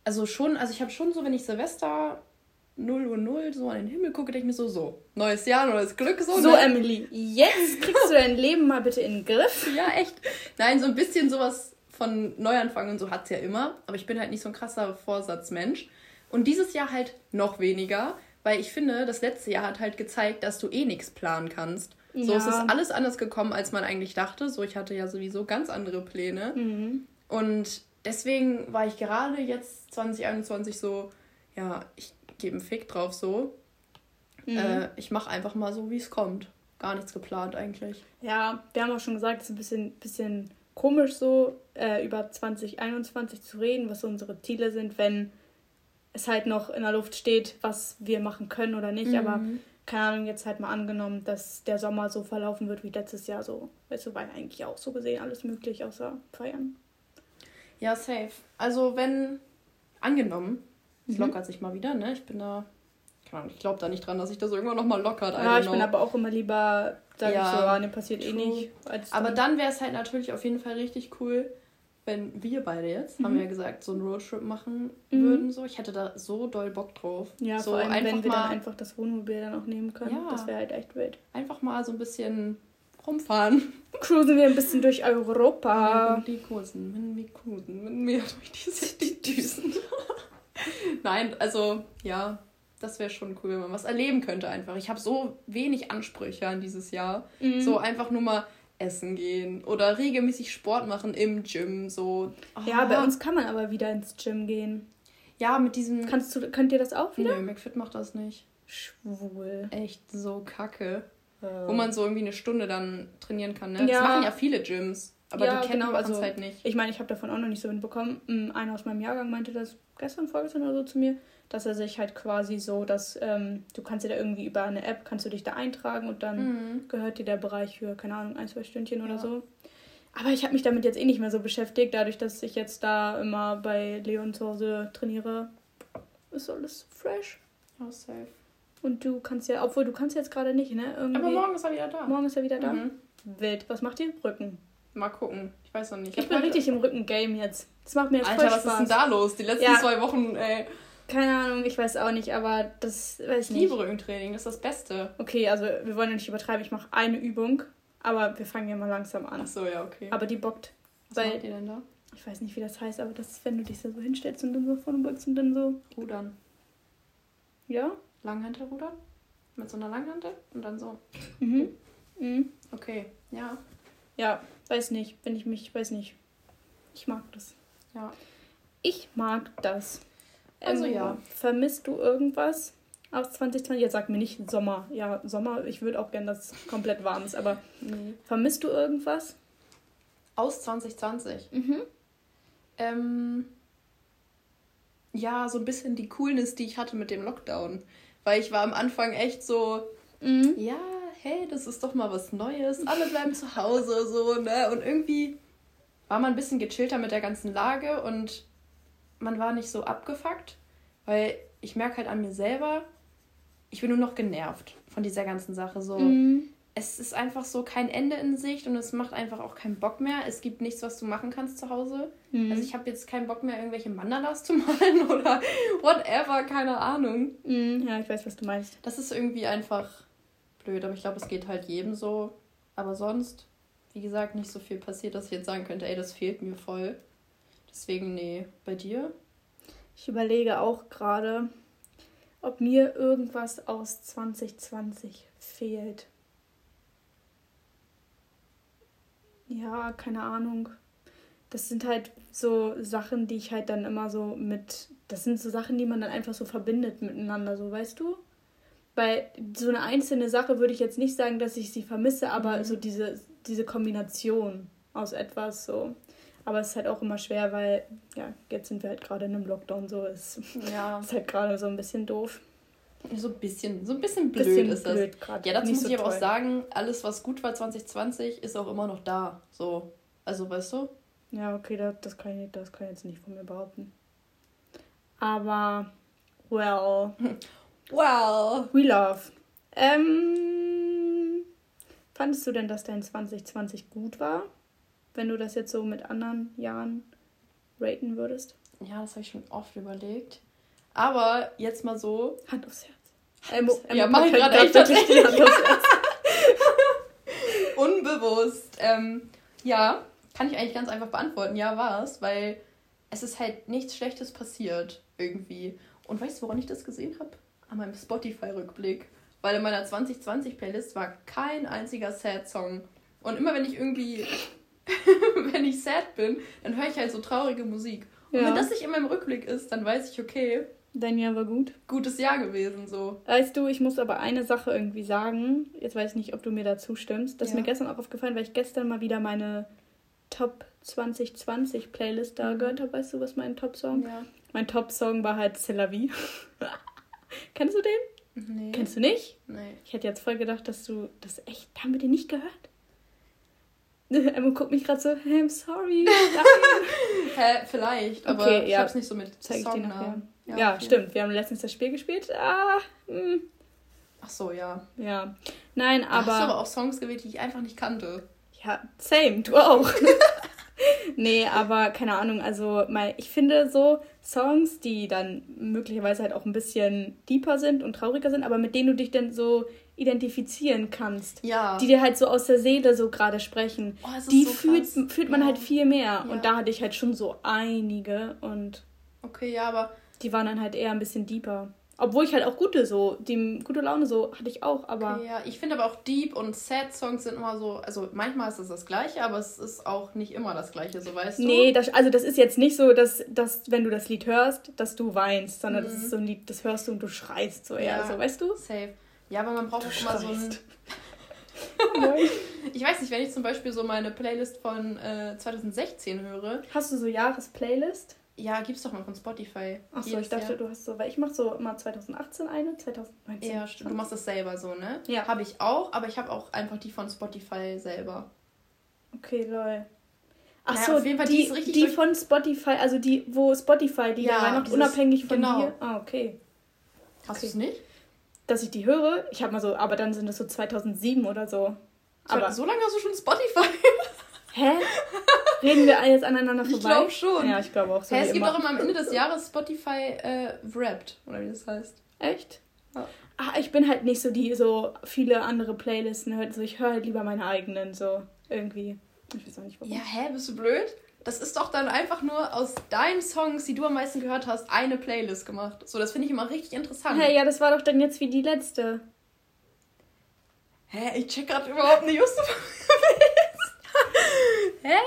A: also schon, also ich habe schon so, wenn ich Silvester 0 Uhr 0 so an den Himmel gucke, denke ich mir so, so, neues Jahr, neues Glück, so.
B: So, ne? Emily, jetzt kriegst du dein Leben mal bitte in den Griff. [laughs]
A: Ja, echt. Nein, so ein bisschen sowas von Neuanfang und so hat es ja immer. Aber ich bin halt nicht so ein krasser Vorsatzmensch. Und dieses Jahr halt noch weniger, weil ich finde, das letzte Jahr hat halt gezeigt, dass du eh nichts planen kannst. Ja. So es ist alles anders gekommen, als man eigentlich dachte. So, ich hatte ja sowieso ganz andere Pläne. Mhm. Und deswegen war ich gerade jetzt 2021 so, ja, ich gebe einen Fick drauf so. Mhm. Äh, ich mache einfach mal so, wie es kommt. Gar nichts geplant eigentlich.
B: Ja, wir haben auch schon gesagt, es ist ein bisschen, bisschen komisch so, äh, über 2021 zu reden, was so unsere Ziele sind, wenn es halt noch in der Luft steht, was wir machen können oder nicht. Mhm. Aber keine Ahnung, jetzt halt mal angenommen, dass der Sommer so verlaufen wird wie letztes Jahr so. Weißt du, war eigentlich auch so gesehen alles möglich, außer feiern.
A: Ja, safe. Also wenn, angenommen, es mhm. lockert sich mal wieder, ne? Ich bin da ich glaube da nicht dran, dass sich das irgendwann nochmal lockert.
B: Ja, ich bin aber auch immer lieber, sag ja, ich so, ah, ne, passiert
A: true. eh nicht. Aber dann wäre es halt natürlich auf jeden Fall richtig cool, wenn wir beide jetzt, mhm. haben wir ja gesagt, so einen Roadtrip machen mhm. würden. So. Ich hätte da so doll Bock drauf. Ja, so
B: vor allem, wenn wir dann einfach das Wohnmobil dann auch nehmen können. Ja, das wäre
A: halt echt wild. Einfach mal so ein bisschen rumfahren.
B: Cruisen wir ein bisschen durch Europa.
A: Und die Kursen, wenn wir cruisen, wenn wir durch diese die Düsen. [laughs] Nein, also ja, das wäre schon cool, wenn man was erleben könnte einfach. Ich habe so wenig Ansprüche an dieses Jahr. Mhm. So einfach nur mal essen gehen oder regelmäßig Sport machen im Gym. So.
B: Oh. Ja, bei uns kann man aber wieder ins Gym gehen.
A: Ja, mit diesem.
B: Kannst du, könnt ihr das auch wieder?
A: Nö, McFit macht das nicht. Schwul. Echt so kacke. Ja. Wo man so irgendwie eine Stunde dann trainieren kann. Ne? Ja. Das machen ja viele Gyms. Aber ja, die kennen
B: genau, also, halt nicht. Ich meine, ich habe davon auch noch nicht so hinbekommen. Hm, einer aus meinem Jahrgang meinte das gestern, vorgestern oder so zu mir, dass er sich halt quasi so, dass ähm, du kannst dir da irgendwie über eine App, kannst du dich da eintragen und dann mhm. gehört dir der Bereich für, keine Ahnung, ein, zwei Stündchen ja. oder so. Aber ich habe mich damit jetzt eh nicht mehr so beschäftigt, dadurch, dass ich jetzt da immer bei Leon zu Hause trainiere. Ist alles fresh. Ja, safe. Und du kannst ja, obwohl du kannst jetzt gerade nicht, ne? Irgendwie. Aber morgen ist er wieder da. Morgen ist er wieder da. Mhm. Wild. Was macht ihr? Rücken.
A: Mal gucken. Ich weiß noch nicht.
B: Ich, ich bin richtig im Rücken-Game jetzt. Das macht mir jetzt Alter, voll Spaß. was ist denn da los? Die letzten ja. zwei Wochen, ey. Keine Ahnung, ich weiß auch nicht, aber das weiß
A: ich nicht. Liebe Rückentraining, das ist das Beste.
B: Okay, also wir wollen ja nicht übertreiben. Ich mache eine Übung, aber wir fangen ja mal langsam an.
A: Ach so, ja, okay.
B: Aber die bockt. Was weil, macht ihr denn da? Ich weiß nicht, wie das heißt, aber das ist, wenn du dich da so hinstellst und dann so vorne beugst und dann so.
A: Rudern. Ja? Langhantelrudern? Mit so einer Langhantel und dann so. Mhm. Mhm. Okay, ja.
B: Ja, weiß nicht. Wenn ich mich, weiß nicht. Ich mag das. Ja. Ich mag das. Also ähm, ja. Vermisst du irgendwas aus 2020? Jetzt sag mir nicht Sommer. Ja, Sommer, ich würde auch gerne, dass es komplett warm ist, aber nee. vermisst du irgendwas?
A: Aus 2020? Mhm. Ähm, ja, so ein bisschen die Coolness, die ich hatte mit dem Lockdown. Weil ich war am Anfang echt so, mhm. ja, hey, das ist doch mal was Neues. Alle bleiben zu Hause, so, ne? Und irgendwie war man ein bisschen gechillter mit der ganzen Lage und man war nicht so abgefuckt, weil ich merke halt an mir selber, ich bin nur noch genervt von dieser ganzen Sache. So, mhm. Es ist einfach so kein Ende in Sicht und es macht einfach auch keinen Bock mehr. Es gibt nichts, was du machen kannst zu Hause. Mhm. Also ich habe jetzt keinen Bock mehr, irgendwelche Mandalas zu [laughs] malen oder whatever, keine Ahnung.
B: Mhm. Ja, ich weiß, was du meinst.
A: Das ist irgendwie einfach blöd, aber ich glaube, es geht halt jedem so. Aber sonst, wie gesagt, nicht so viel passiert, dass ich jetzt sagen könnte, ey, das fehlt mir voll. Deswegen, nee. Bei dir?
B: Ich überlege auch gerade, ob mir irgendwas aus 2020 fehlt. Ja, keine Ahnung. Das sind halt so Sachen, die ich halt dann immer so mit. Das sind so Sachen, die man dann einfach so verbindet miteinander, so weißt du? Weil so eine einzelne Sache würde ich jetzt nicht sagen, dass ich sie vermisse, aber mhm. so diese, diese Kombination aus etwas so. Aber es ist halt auch immer schwer, weil, ja, jetzt sind wir halt gerade in einem Lockdown, so ist, ja. [laughs] ist halt gerade so ein bisschen doof.
A: So ein bisschen, so ein bisschen blöd bisschen ist das. Blöd ja, dazu muss so ich aber toll. auch sagen, alles, was gut war 2020, ist auch immer noch da. So, also weißt du?
B: Ja, okay, das, das, kann, ich, das kann ich jetzt nicht von mir behaupten. Aber, well. [laughs] well. We love. Ähm, fandest du denn, dass dein 2020 gut war? wenn du das jetzt so mit anderen Jahren raten würdest?
A: Ja, das habe ich schon oft überlegt. Aber jetzt mal so. Hand aufs Herz. Hand aufs Herz. ja, mach ich gerade echt tatsächlich Hand aufs Herz. [laughs] Unbewusst. Ähm, ja, kann ich eigentlich ganz einfach beantworten. Ja, war es, weil es ist halt nichts Schlechtes passiert irgendwie. Und weißt du, woran ich das gesehen habe? An meinem Spotify-Rückblick. Weil in meiner 2020-Playlist war kein einziger Sad-Song. Und immer wenn ich irgendwie [laughs] wenn ich sad bin, dann höre ich halt so traurige Musik. Und wenn das nicht in meinem Rückblick ist, dann weiß ich, okay.
B: Dein Jahr war gut.
A: Gutes Jahr gewesen, so.
B: Weißt du, ich muss aber eine Sache irgendwie sagen. Jetzt weiß ich nicht, ob du mir da zustimmst. Das ja. ist mir gestern auch aufgefallen, weil ich gestern mal wieder meine Top 2020 Playlist da mhm. gehört habe. Weißt du, was mein Top-Song? Ja. Mein Top-Song war halt C'est la vie. [laughs] Kennst du den? Nee. Kennst du nicht? Nee. Ich hätte jetzt voll gedacht, dass du das echt, haben wir den nicht gehört? [laughs] Emma guckt mich gerade so, hey, I'm sorry. [laughs]
A: Hä, vielleicht, aber okay, ich ja. hab's nicht so mit Zeig Song
B: Ja, ja stimmt. Wir haben letztens das Spiel gespielt. Ah, mh. Hm.
A: Ach so, ja.
B: Ja. Nein, aber.
A: Hast du aber auch Songs gewählt, die ich einfach nicht kannte.
B: Ja, same, du auch. [laughs] nee, aber keine Ahnung, also mal, ich finde so Songs, die dann möglicherweise halt auch ein bisschen deeper sind und trauriger sind, aber mit denen du dich dann so identifizieren kannst. Ja. Die dir halt so aus der Seele so gerade sprechen. Oh, die so fühlt, fühlt man ja. halt viel mehr. Ja. Und da hatte ich halt schon so einige und.
A: Okay, ja, aber.
B: Die waren dann halt eher ein bisschen deeper. Obwohl ich halt auch gute so, die gute Laune so hatte ich auch, aber.
A: Okay, ja, ich finde aber auch Deep und Sad Songs sind immer so, also manchmal ist es das gleiche, aber es ist auch nicht immer das gleiche, so weißt
B: du. Nee, das, also das ist jetzt nicht so, dass, dass wenn du das Lied hörst, dass du weinst, sondern mhm. das ist so ein Lied, das hörst du und du schreist so eher, ja, so weißt du? Safe.
A: Ja, aber man braucht auch immer so ein. [laughs] ich weiß nicht, wenn ich zum Beispiel so meine Playlist von äh, 2016 höre.
B: Hast du so Jahresplaylist?
A: Ja, gibt's doch mal von Spotify.
B: Achso, ich dachte, Jahr. du hast so, weil ich mache so immer 2018 eine, 2019.
A: Ja, stimmt. Du machst das selber so, ne? Ja. Habe ich auch, aber ich habe auch einfach die von Spotify selber.
B: Okay, lol. Achso, naja, die, die, die von Spotify, also die, wo Spotify die ja, reinmacht, unabhängig von genau. dir. Ah, okay.
A: Hast okay. du es nicht?
B: Dass ich die höre, ich habe mal so, aber dann sind es so 2007 oder so.
A: Aber so lange hast du schon Spotify? [laughs] Hä?
B: Reden wir jetzt aneinander vorbei? Ich glaube
A: schon. Ja, ich glaube auch so. Hä, es gibt immer. auch immer am Ende des Jahres Spotify äh, Wrapped, oder wie das heißt.
B: Echt? Ja. Ach, ich bin halt nicht so die, so viele andere Playlisten hört. Also ich höre halt lieber meine eigenen, so irgendwie. Ich weiß
A: auch nicht warum. Ja, hä, bist du blöd? Das ist doch dann einfach nur aus deinen Songs, die du am meisten gehört hast, eine Playlist gemacht. So, das finde ich immer richtig interessant.
B: Hä, hey, ja, das war doch dann jetzt wie die letzte.
A: Hä, ich check gerade überhaupt nicht, was du [laughs] Hä?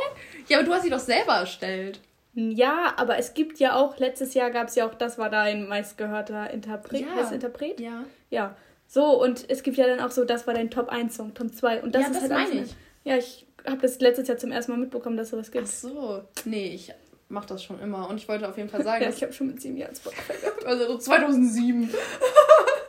A: Ja, aber du hast sie doch selber erstellt.
B: Ja, aber es gibt ja auch, letztes Jahr gab es ja auch, das war dein meistgehörter Interpret. Ja. Heißt Interpret? Ja. Ja. So, und es gibt ja dann auch so, das war dein Top 1 Song, Top 2. Und das ja, ist das halt meine ich. Ja, ich habe das letztes Jahr zum ersten Mal mitbekommen, dass sowas gibt.
A: Ach so. Nee, ich mache das schon immer. Und ich wollte auf jeden Fall sagen. [laughs]
B: ja, ich habe schon mit sieben Jahren Spotify
A: gehabt. [laughs] Also so 2007.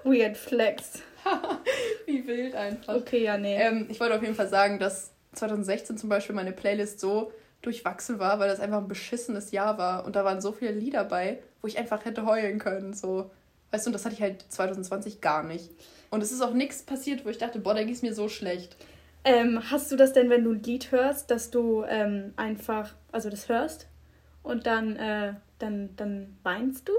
B: Weird Flex. [laughs]
A: Wie wild einfach.
B: Okay, ja, nee.
A: Ähm, ich wollte auf jeden Fall sagen, dass 2016 zum Beispiel meine Playlist so durchwachsen war, weil das einfach ein beschissenes Jahr war. Und da waren so viele Lieder bei, wo ich einfach hätte heulen können. So. Weißt du, und das hatte ich halt 2020 gar nicht. Und es ist auch nichts passiert, wo ich dachte, boah, da ging es mir so schlecht.
B: Ähm, hast du das denn, wenn du ein Lied hörst, dass du ähm, einfach, also das hörst und dann, äh, dann, dann weinst du?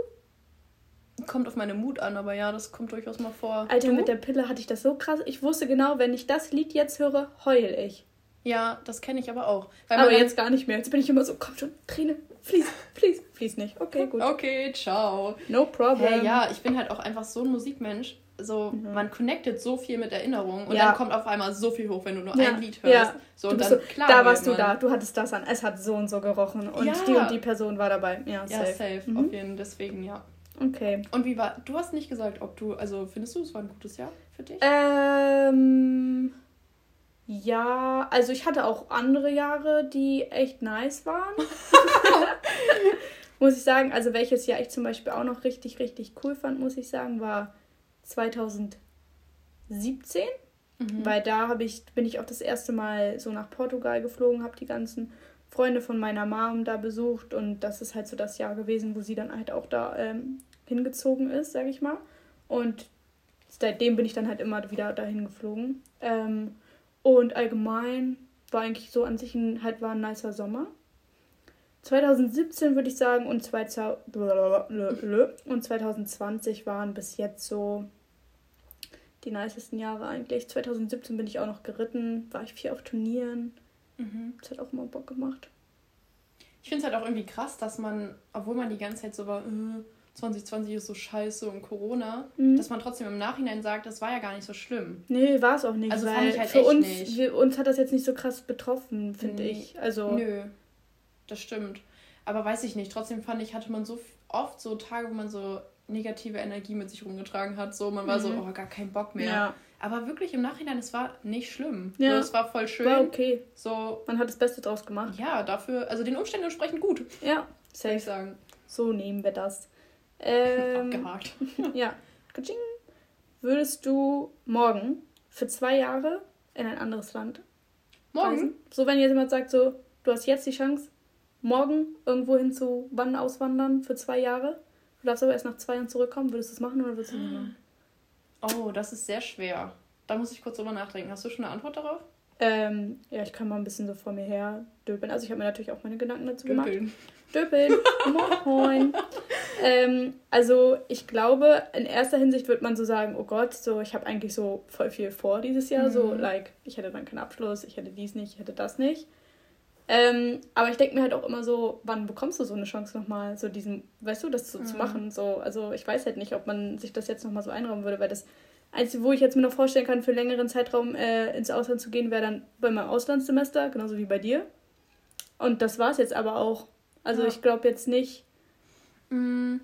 A: Kommt auf meine Mut an, aber ja, das kommt durchaus mal vor.
B: Alter, du? mit der Pille hatte ich das so krass. Ich wusste genau, wenn ich das Lied jetzt höre, heul ich.
A: Ja, das kenne ich aber auch.
B: aber jetzt gar nicht mehr. Jetzt bin ich immer so, komm schon, Träne, fließ, fließ, fließ nicht. Okay, gut.
A: Okay, ciao. No problem. Hey, ja, ich bin halt auch einfach so ein Musikmensch. So, mhm. man connectet so viel mit Erinnerungen und ja. dann kommt auf einmal so viel hoch, wenn du nur ja. ein Lied hörst. Ja. So,
B: und dann, so, klar, da warst du da, du hattest das an, es hat so und so gerochen und die und die Person war dabei. Ja,
A: safe. Ja, safe, mhm. auf jeden Fall, deswegen ja. Okay. Und wie war, du hast nicht gesagt, ob du, also findest du, es war ein gutes Jahr für dich?
B: Ähm... Ja, also ich hatte auch andere Jahre, die echt nice waren. [laughs] muss ich sagen. Also welches Jahr ich zum Beispiel auch noch richtig, richtig cool fand, muss ich sagen, war 2017. Mhm. Weil da habe ich, bin ich auch das erste Mal so nach Portugal geflogen, habe die ganzen Freunde von meiner Mom da besucht und das ist halt so das Jahr gewesen, wo sie dann halt auch da ähm, hingezogen ist, sag ich mal. Und seitdem bin ich dann halt immer wieder dahin geflogen. Ähm, und allgemein war eigentlich so an sich ein, halt war ein nicer Sommer. 2017 würde ich sagen und, 2020 waren bis jetzt so die nicesten Jahre eigentlich. 2017 bin ich auch noch geritten, war ich viel auf Turnieren. Mhm. Das hat auch immer Bock gemacht.
A: Ich finde es halt auch irgendwie krass, dass man, obwohl man die ganze Zeit so war, äh, 2020 ist so scheiße und Corona, mhm. dass man trotzdem im Nachhinein sagt, das war ja gar nicht so schlimm.
B: Nee, war es auch nicht. Also fand ich halt für uns, nicht. Wir, uns hat das jetzt nicht so krass betroffen, finde nee. ich. Also
A: Nö, das stimmt. Aber weiß ich nicht. Trotzdem fand ich, hatte man so oft so Tage, wo man so negative Energie mit sich rumgetragen hat. So, man war mhm. so, oh, gar keinen Bock mehr. Ja. Aber wirklich im Nachhinein, es war nicht schlimm. Ja. So, es war voll schön. War okay.
B: So, man hat das Beste draus gemacht.
A: Ja, dafür, also den Umständen entsprechend gut. Ja,
B: safe. Ich sagen. So nehmen wir das. Ähm, Abgehakt. [laughs] ja. Kaching. Würdest du morgen für zwei Jahre in ein anderes Land morgen? reisen? So, wenn jetzt jemand sagt, so, du hast jetzt die Chance, morgen irgendwo hin zu wandern, auswandern für zwei Jahre. Du darfst aber erst nach zwei Jahren zurückkommen. Würdest du es machen oder würdest du nicht machen?
A: Oh, das ist sehr schwer. Da muss ich kurz drüber nachdenken. Hast du schon eine Antwort darauf?
B: Ähm, ja, ich kann mal ein bisschen so vor mir her döpeln. Also ich habe mir natürlich auch meine Gedanken dazu gemacht. Döpeln. [laughs] Moin. Ähm, also ich glaube, in erster Hinsicht wird man so sagen, oh Gott, so ich habe eigentlich so voll viel vor dieses Jahr. Mhm. So, like, ich hätte dann keinen Abschluss, ich hätte dies nicht, ich hätte das nicht. Ähm, aber ich denke mir halt auch immer so, wann bekommst du so eine Chance nochmal, so diesen, weißt du, das so mhm. zu machen. So, also ich weiß halt nicht, ob man sich das jetzt nochmal so einräumen würde, weil das Einzige, wo ich jetzt mir noch vorstellen kann, für einen längeren Zeitraum äh, ins Ausland zu gehen, wäre dann bei meinem Auslandssemester, genauso wie bei dir. Und das war es jetzt aber auch. Also ja. ich glaube jetzt nicht.
A: Mm.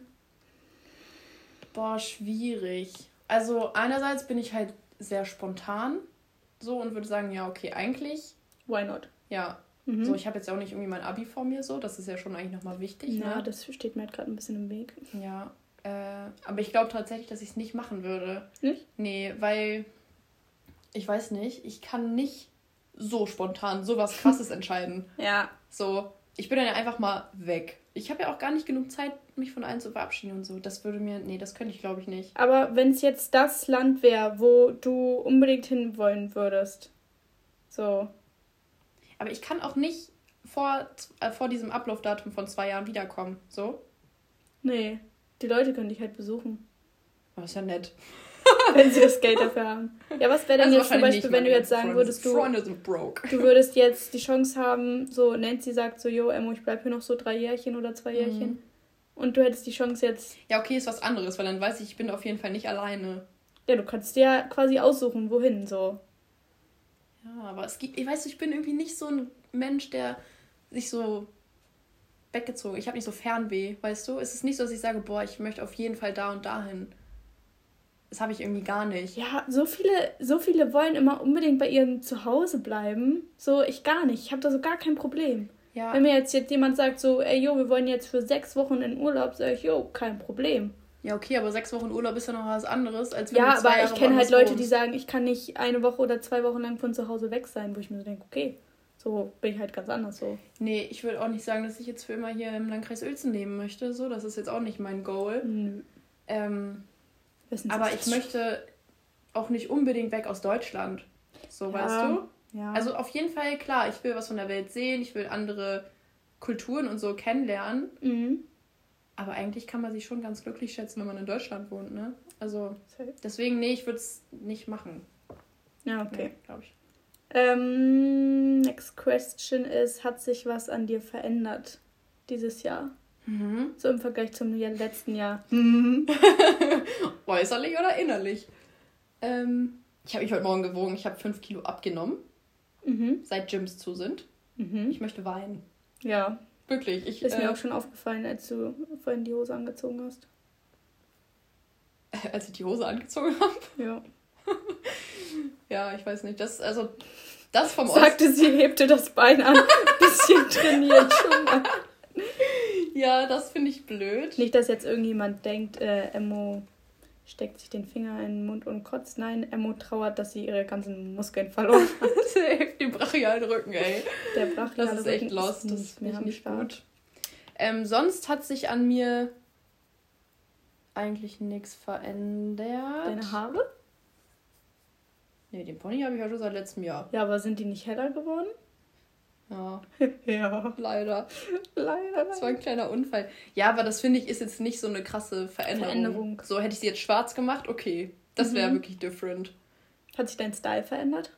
A: Boah, schwierig. Also einerseits bin ich halt sehr spontan so und würde sagen, ja, okay, eigentlich.
B: Why not?
A: Ja. Mhm. So, ich habe jetzt auch nicht irgendwie mein Abi vor mir so, das ist ja schon eigentlich nochmal wichtig.
B: Ja, ne? das steht mir halt gerade ein bisschen im Weg.
A: Ja. Äh, aber ich glaube tatsächlich, dass ich es nicht machen würde. Nicht? Nee, weil ich weiß nicht, ich kann nicht so spontan so was krasses [laughs] entscheiden. Ja. So, ich bin dann ja einfach mal weg. Ich habe ja auch gar nicht genug Zeit, mich von allen zu verabschieden und so. Das würde mir, nee, das könnte ich glaube ich nicht.
B: Aber wenn es jetzt das Land wäre, wo du unbedingt hinwollen würdest, so.
A: Aber ich kann auch nicht vor, äh, vor diesem Ablaufdatum von zwei Jahren wiederkommen, so.
B: Nee. Die Leute können dich halt besuchen.
A: Oh, ist ja nett. [laughs]
B: wenn sie das Geld dafür haben. Ja, was wäre denn also jetzt zum Beispiel, wenn du jetzt sagen würdest, du, du würdest jetzt die Chance haben, so Nancy sagt so, yo, Emmo, ich bleib hier noch so drei Jährchen oder zwei Jährchen. Mhm. Und du hättest die Chance jetzt.
A: Ja, okay, ist was anderes, weil dann weiß ich, ich bin auf jeden Fall nicht alleine.
B: Ja, du kannst dir ja quasi aussuchen, wohin so.
A: Ja, aber es gibt, ich weiß, ich bin irgendwie nicht so ein Mensch, der sich so weggezogen. Ich habe nicht so Fernweh, weißt du? Es ist nicht so, dass ich sage, boah, ich möchte auf jeden Fall da und dahin. Das habe ich irgendwie gar nicht.
B: Ja, so viele, so viele wollen immer unbedingt bei ihrem Zuhause bleiben. So, ich gar nicht. Ich habe da so gar kein Problem. Ja. Wenn mir jetzt, jetzt jemand sagt, so, ey, jo, wir wollen jetzt für sechs Wochen in Urlaub, sage ich, jo, kein Problem.
A: Ja, okay, aber sechs Wochen Urlaub ist ja noch was anderes, als
B: wenn Ja, aber ich kenne halt Leute, die sagen, ich kann nicht eine Woche oder zwei Wochen lang von zu Hause weg sein, wo ich mir so denke, okay, so bin ich halt ganz anders so.
A: Nee, ich würde auch nicht sagen, dass ich jetzt für immer hier im Landkreis Uelzen leben möchte. So, das ist jetzt auch nicht mein Goal. Nö. Ähm, aber ich möchte auch nicht unbedingt weg aus Deutschland. So, ja, weißt du? Ja. Also auf jeden Fall, klar, ich will was von der Welt sehen, ich will andere Kulturen und so kennenlernen. Mhm. Aber eigentlich kann man sich schon ganz glücklich schätzen, wenn man in Deutschland wohnt, ne? Also deswegen, nee, ich würde es nicht machen.
B: Ja, okay. Nee, glaube ich. Ähm, next question ist, hat sich was an dir verändert dieses Jahr? Mhm. So im Vergleich zum letzten Jahr. Mhm. [laughs]
A: Äußerlich oder innerlich? Ähm, ich habe mich heute Morgen gewogen. Ich habe fünf Kilo abgenommen. Mhm. Seit Gyms zu sind. Mhm. Ich möchte weinen. Ja. Wirklich.
B: Ich, ist äh, mir auch schon aufgefallen, als du vorhin die Hose angezogen hast. [laughs]
A: Als ich die Hose angezogen habe? Ja. [laughs] Ja, ich weiß nicht. Das, also, das vom
B: Sagte Ost sie, hebte das Bein an. Bisschen trainiert schon mal.
A: Ja, das finde ich blöd.
B: Nicht, dass jetzt irgendjemand denkt, äh, Emmo steckt sich den Finger in den Mund und kotzt. Nein, Emmo trauert, dass sie ihre ganzen Muskeln verloren [laughs] hat.
A: den brachialen Rücken, ey. Der brachiale Das ist echt lost. Ist das finde ich nicht gut. Ähm, sonst hat sich an mir eigentlich nichts verändert.
B: Deine Haare?
A: Nee, den Pony habe ich ja schon seit letztem Jahr.
B: Ja, aber sind die nicht heller geworden?
A: Ja. [laughs] ja. Leider. Leider. Das war ein kleiner Unfall. Ja, aber das finde ich ist jetzt nicht so eine krasse Veränderung. Veränderung. So, hätte ich sie jetzt schwarz gemacht, okay. Das wäre mhm. wirklich different.
B: Hat sich dein Style verändert?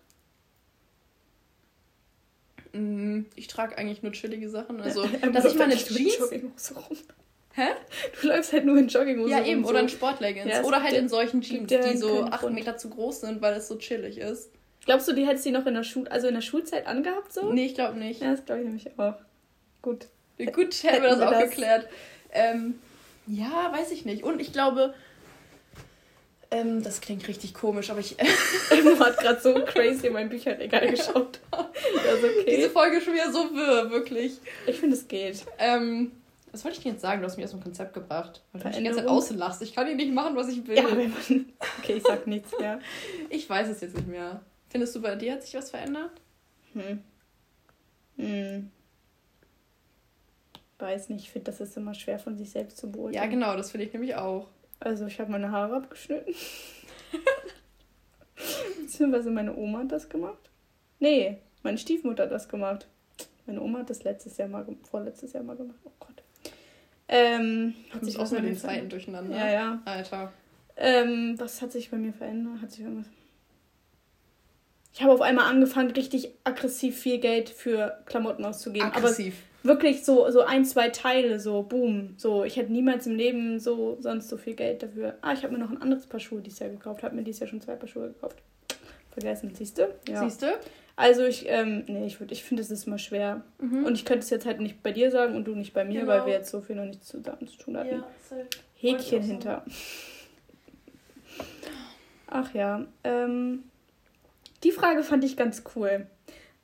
A: Mm, ich trage eigentlich nur chillige Sachen. Also, [laughs] dass ich meine Jeans.
B: Hä? Du läufst halt nur in Jogginghose.
A: Ja, eben. So. Oder in Sportleggings. Ja, oder halt in solchen Jeans, die so 8 Meter zu groß sind, weil es so chillig ist.
B: Glaubst du, die hättest du noch in der Schule, also in der Schulzeit angehabt so?
A: Nee, ich glaube nicht.
B: Ja, das glaube ich nämlich auch. Gut.
A: Gut, hätten wir das auch das. geklärt. Ähm, ja, weiß ich nicht. Und ich glaube, ähm, das klingt richtig komisch, aber ich. [laughs]
B: Emma hat gerade so crazy in mein Bücherregal geschaut.
A: das okay. Diese Folge ist schon wieder so wirr, wirklich.
B: Ich finde, es geht.
A: Ähm, was wollte ich dir jetzt sagen? Du hast mich aus dem Konzept gebracht. Weil du mich die ganze Zeit auslachst. Ich kann hier nicht machen, was ich will. Ja. [laughs]
B: Okay, ich sag nichts mehr.
A: ich weiß es jetzt nicht mehr. Findest du, bei dir hat sich was verändert? Hm.
B: Hm. Weiß nicht, ich finde, das ist immer schwer von sich selbst zu beurteilen.
A: Ja, genau, das finde ich nämlich auch.
B: Also, ich habe meine Haare abgeschnitten. [laughs] [laughs] Beziehungsweise meine Oma hat das gemacht. Nee, meine Stiefmutter hat das gemacht. Meine Oma hat das letztes Jahr mal, vorletztes Jahr mal gemacht. Oh Gott. Ähm, hat sich auch mit den Zeiten durcheinander. Ja, ja. Alter. Ähm, was hat sich bei mir verändert? Hat sich irgendwas. Ich habe auf einmal angefangen, richtig aggressiv viel Geld für Klamotten auszugeben. Aggressiv. Aber wirklich so, so ein, zwei Teile, so boom. So, ich hätte niemals im Leben so sonst so viel Geld dafür. Ah, ich habe mir noch ein anderes Paar Schuhe dieses Jahr gekauft. Habe mir dieses Jahr schon zwei Paar Schuhe gekauft. Vergessen, siehst du? Ja. Siehst du? Also ich, ähm, nee, ich, ich finde, es ist immer schwer. Mhm. Und ich könnte es jetzt halt nicht bei dir sagen und du nicht bei mir, genau. weil wir jetzt so viel noch nicht zusammen zu tun hatten. Ja, Häkchen hinter. Ach ja. Ähm, die Frage fand ich ganz cool.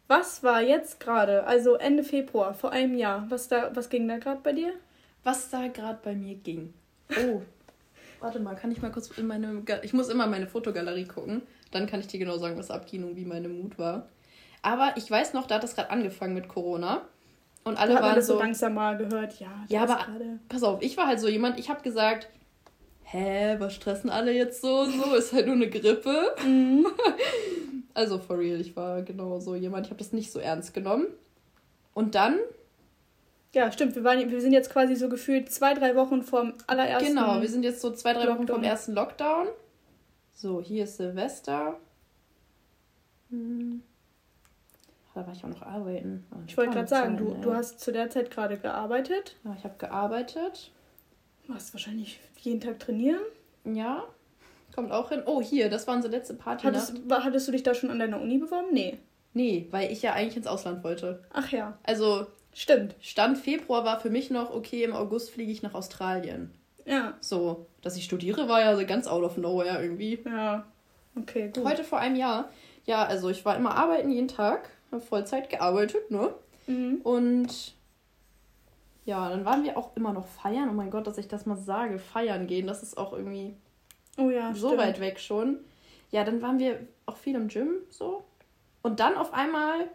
B: Was war jetzt gerade, also Ende Februar, vor einem Jahr, was, da, was ging da gerade bei dir?
A: Was da gerade bei mir ging. Oh. [laughs] Warte mal, kann ich mal kurz in meine. Ich muss immer meine Fotogalerie gucken. Dann kann ich dir genau sagen, was abging und wie meine Mut war. Aber ich weiß noch, da hat das gerade angefangen mit Corona. Und alle da waren das so, so langsam mal gehört, ja. Ja, aber grade... pass auf, ich war halt so jemand, ich habe gesagt, hä, was stressen alle jetzt so und so? Ist halt nur eine Grippe. Mhm. [laughs] also for real, ich war genau so jemand, ich habe das nicht so ernst genommen. Und dann.
B: Ja, stimmt, wir, waren, wir sind jetzt quasi so gefühlt zwei, drei Wochen vom allerersten.
A: Genau, wir sind jetzt so zwei, drei Lockdown. Wochen vom ersten Lockdown. So, hier ist Silvester. Hm. Da war ich auch noch arbeiten.
B: Ich wollte gerade sagen, du, du hast zu der Zeit gerade gearbeitet.
A: Ja, ich habe gearbeitet.
B: Du hast wahrscheinlich jeden Tag trainieren.
A: Ja, kommt auch hin. Oh, hier, das war unsere letzte Party.
B: Hattest, hattest du dich da schon an deiner Uni beworben? Nee.
A: Nee, weil ich ja eigentlich ins Ausland wollte.
B: Ach ja.
A: Also, stimmt. Stand Februar war für mich noch, okay, im August fliege ich nach Australien. Ja. So, dass ich studiere, war ja ganz out of nowhere irgendwie.
B: Ja. Okay,
A: gut. Heute vor einem Jahr. Ja, also ich war immer arbeiten jeden Tag, habe Vollzeit gearbeitet, ne? Mhm. Und ja, dann waren wir auch immer noch feiern. Oh mein Gott, dass ich das mal sage, feiern gehen, das ist auch irgendwie oh ja, so stimmt. weit weg schon. Ja, dann waren wir auch viel im Gym so. Und dann auf einmal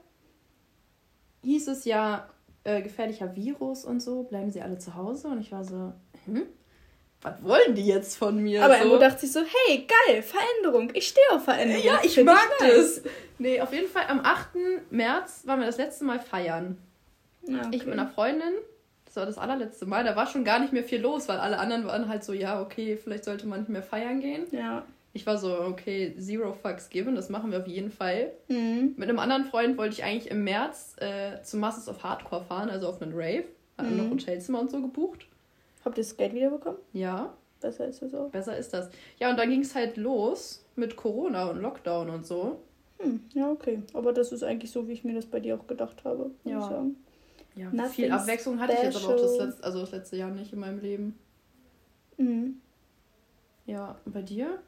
A: hieß es ja, äh, gefährlicher Virus und so, bleiben sie alle zu Hause. Und ich war so, hm? was wollen die jetzt von mir?
B: Aber so? Emmo dachte sich so, hey, geil, Veränderung. Ich stehe auf Veränderung. Ja, ich Find
A: mag ich das. Nee, auf jeden Fall am 8. März waren wir das letzte Mal feiern. Ja, okay. Ich mit einer Freundin. Das war das allerletzte Mal. Da war schon gar nicht mehr viel los, weil alle anderen waren halt so, ja, okay, vielleicht sollte man nicht mehr feiern gehen. Ja. Ich war so, okay, zero fucks given, das machen wir auf jeden Fall. Mhm. Mit einem anderen Freund wollte ich eigentlich im März äh, zum Masters of Hardcore fahren, also auf einen Rave. Hatten mhm. noch Hotelzimmer und so gebucht.
B: Habt ihr das Geld wiederbekommen? Ja. Besser ist das auch.
A: Besser ist das. Ja, und dann ging es halt los mit Corona und Lockdown und so.
B: Hm, ja, okay. Aber das ist eigentlich so, wie ich mir das bei dir auch gedacht habe, ja. ich sagen.
A: Ja, Nothing viel Abwechslung hatte ich jetzt aber auch das letzte, also das letzte Jahr nicht in meinem Leben. Mhm. Ja, bei dir?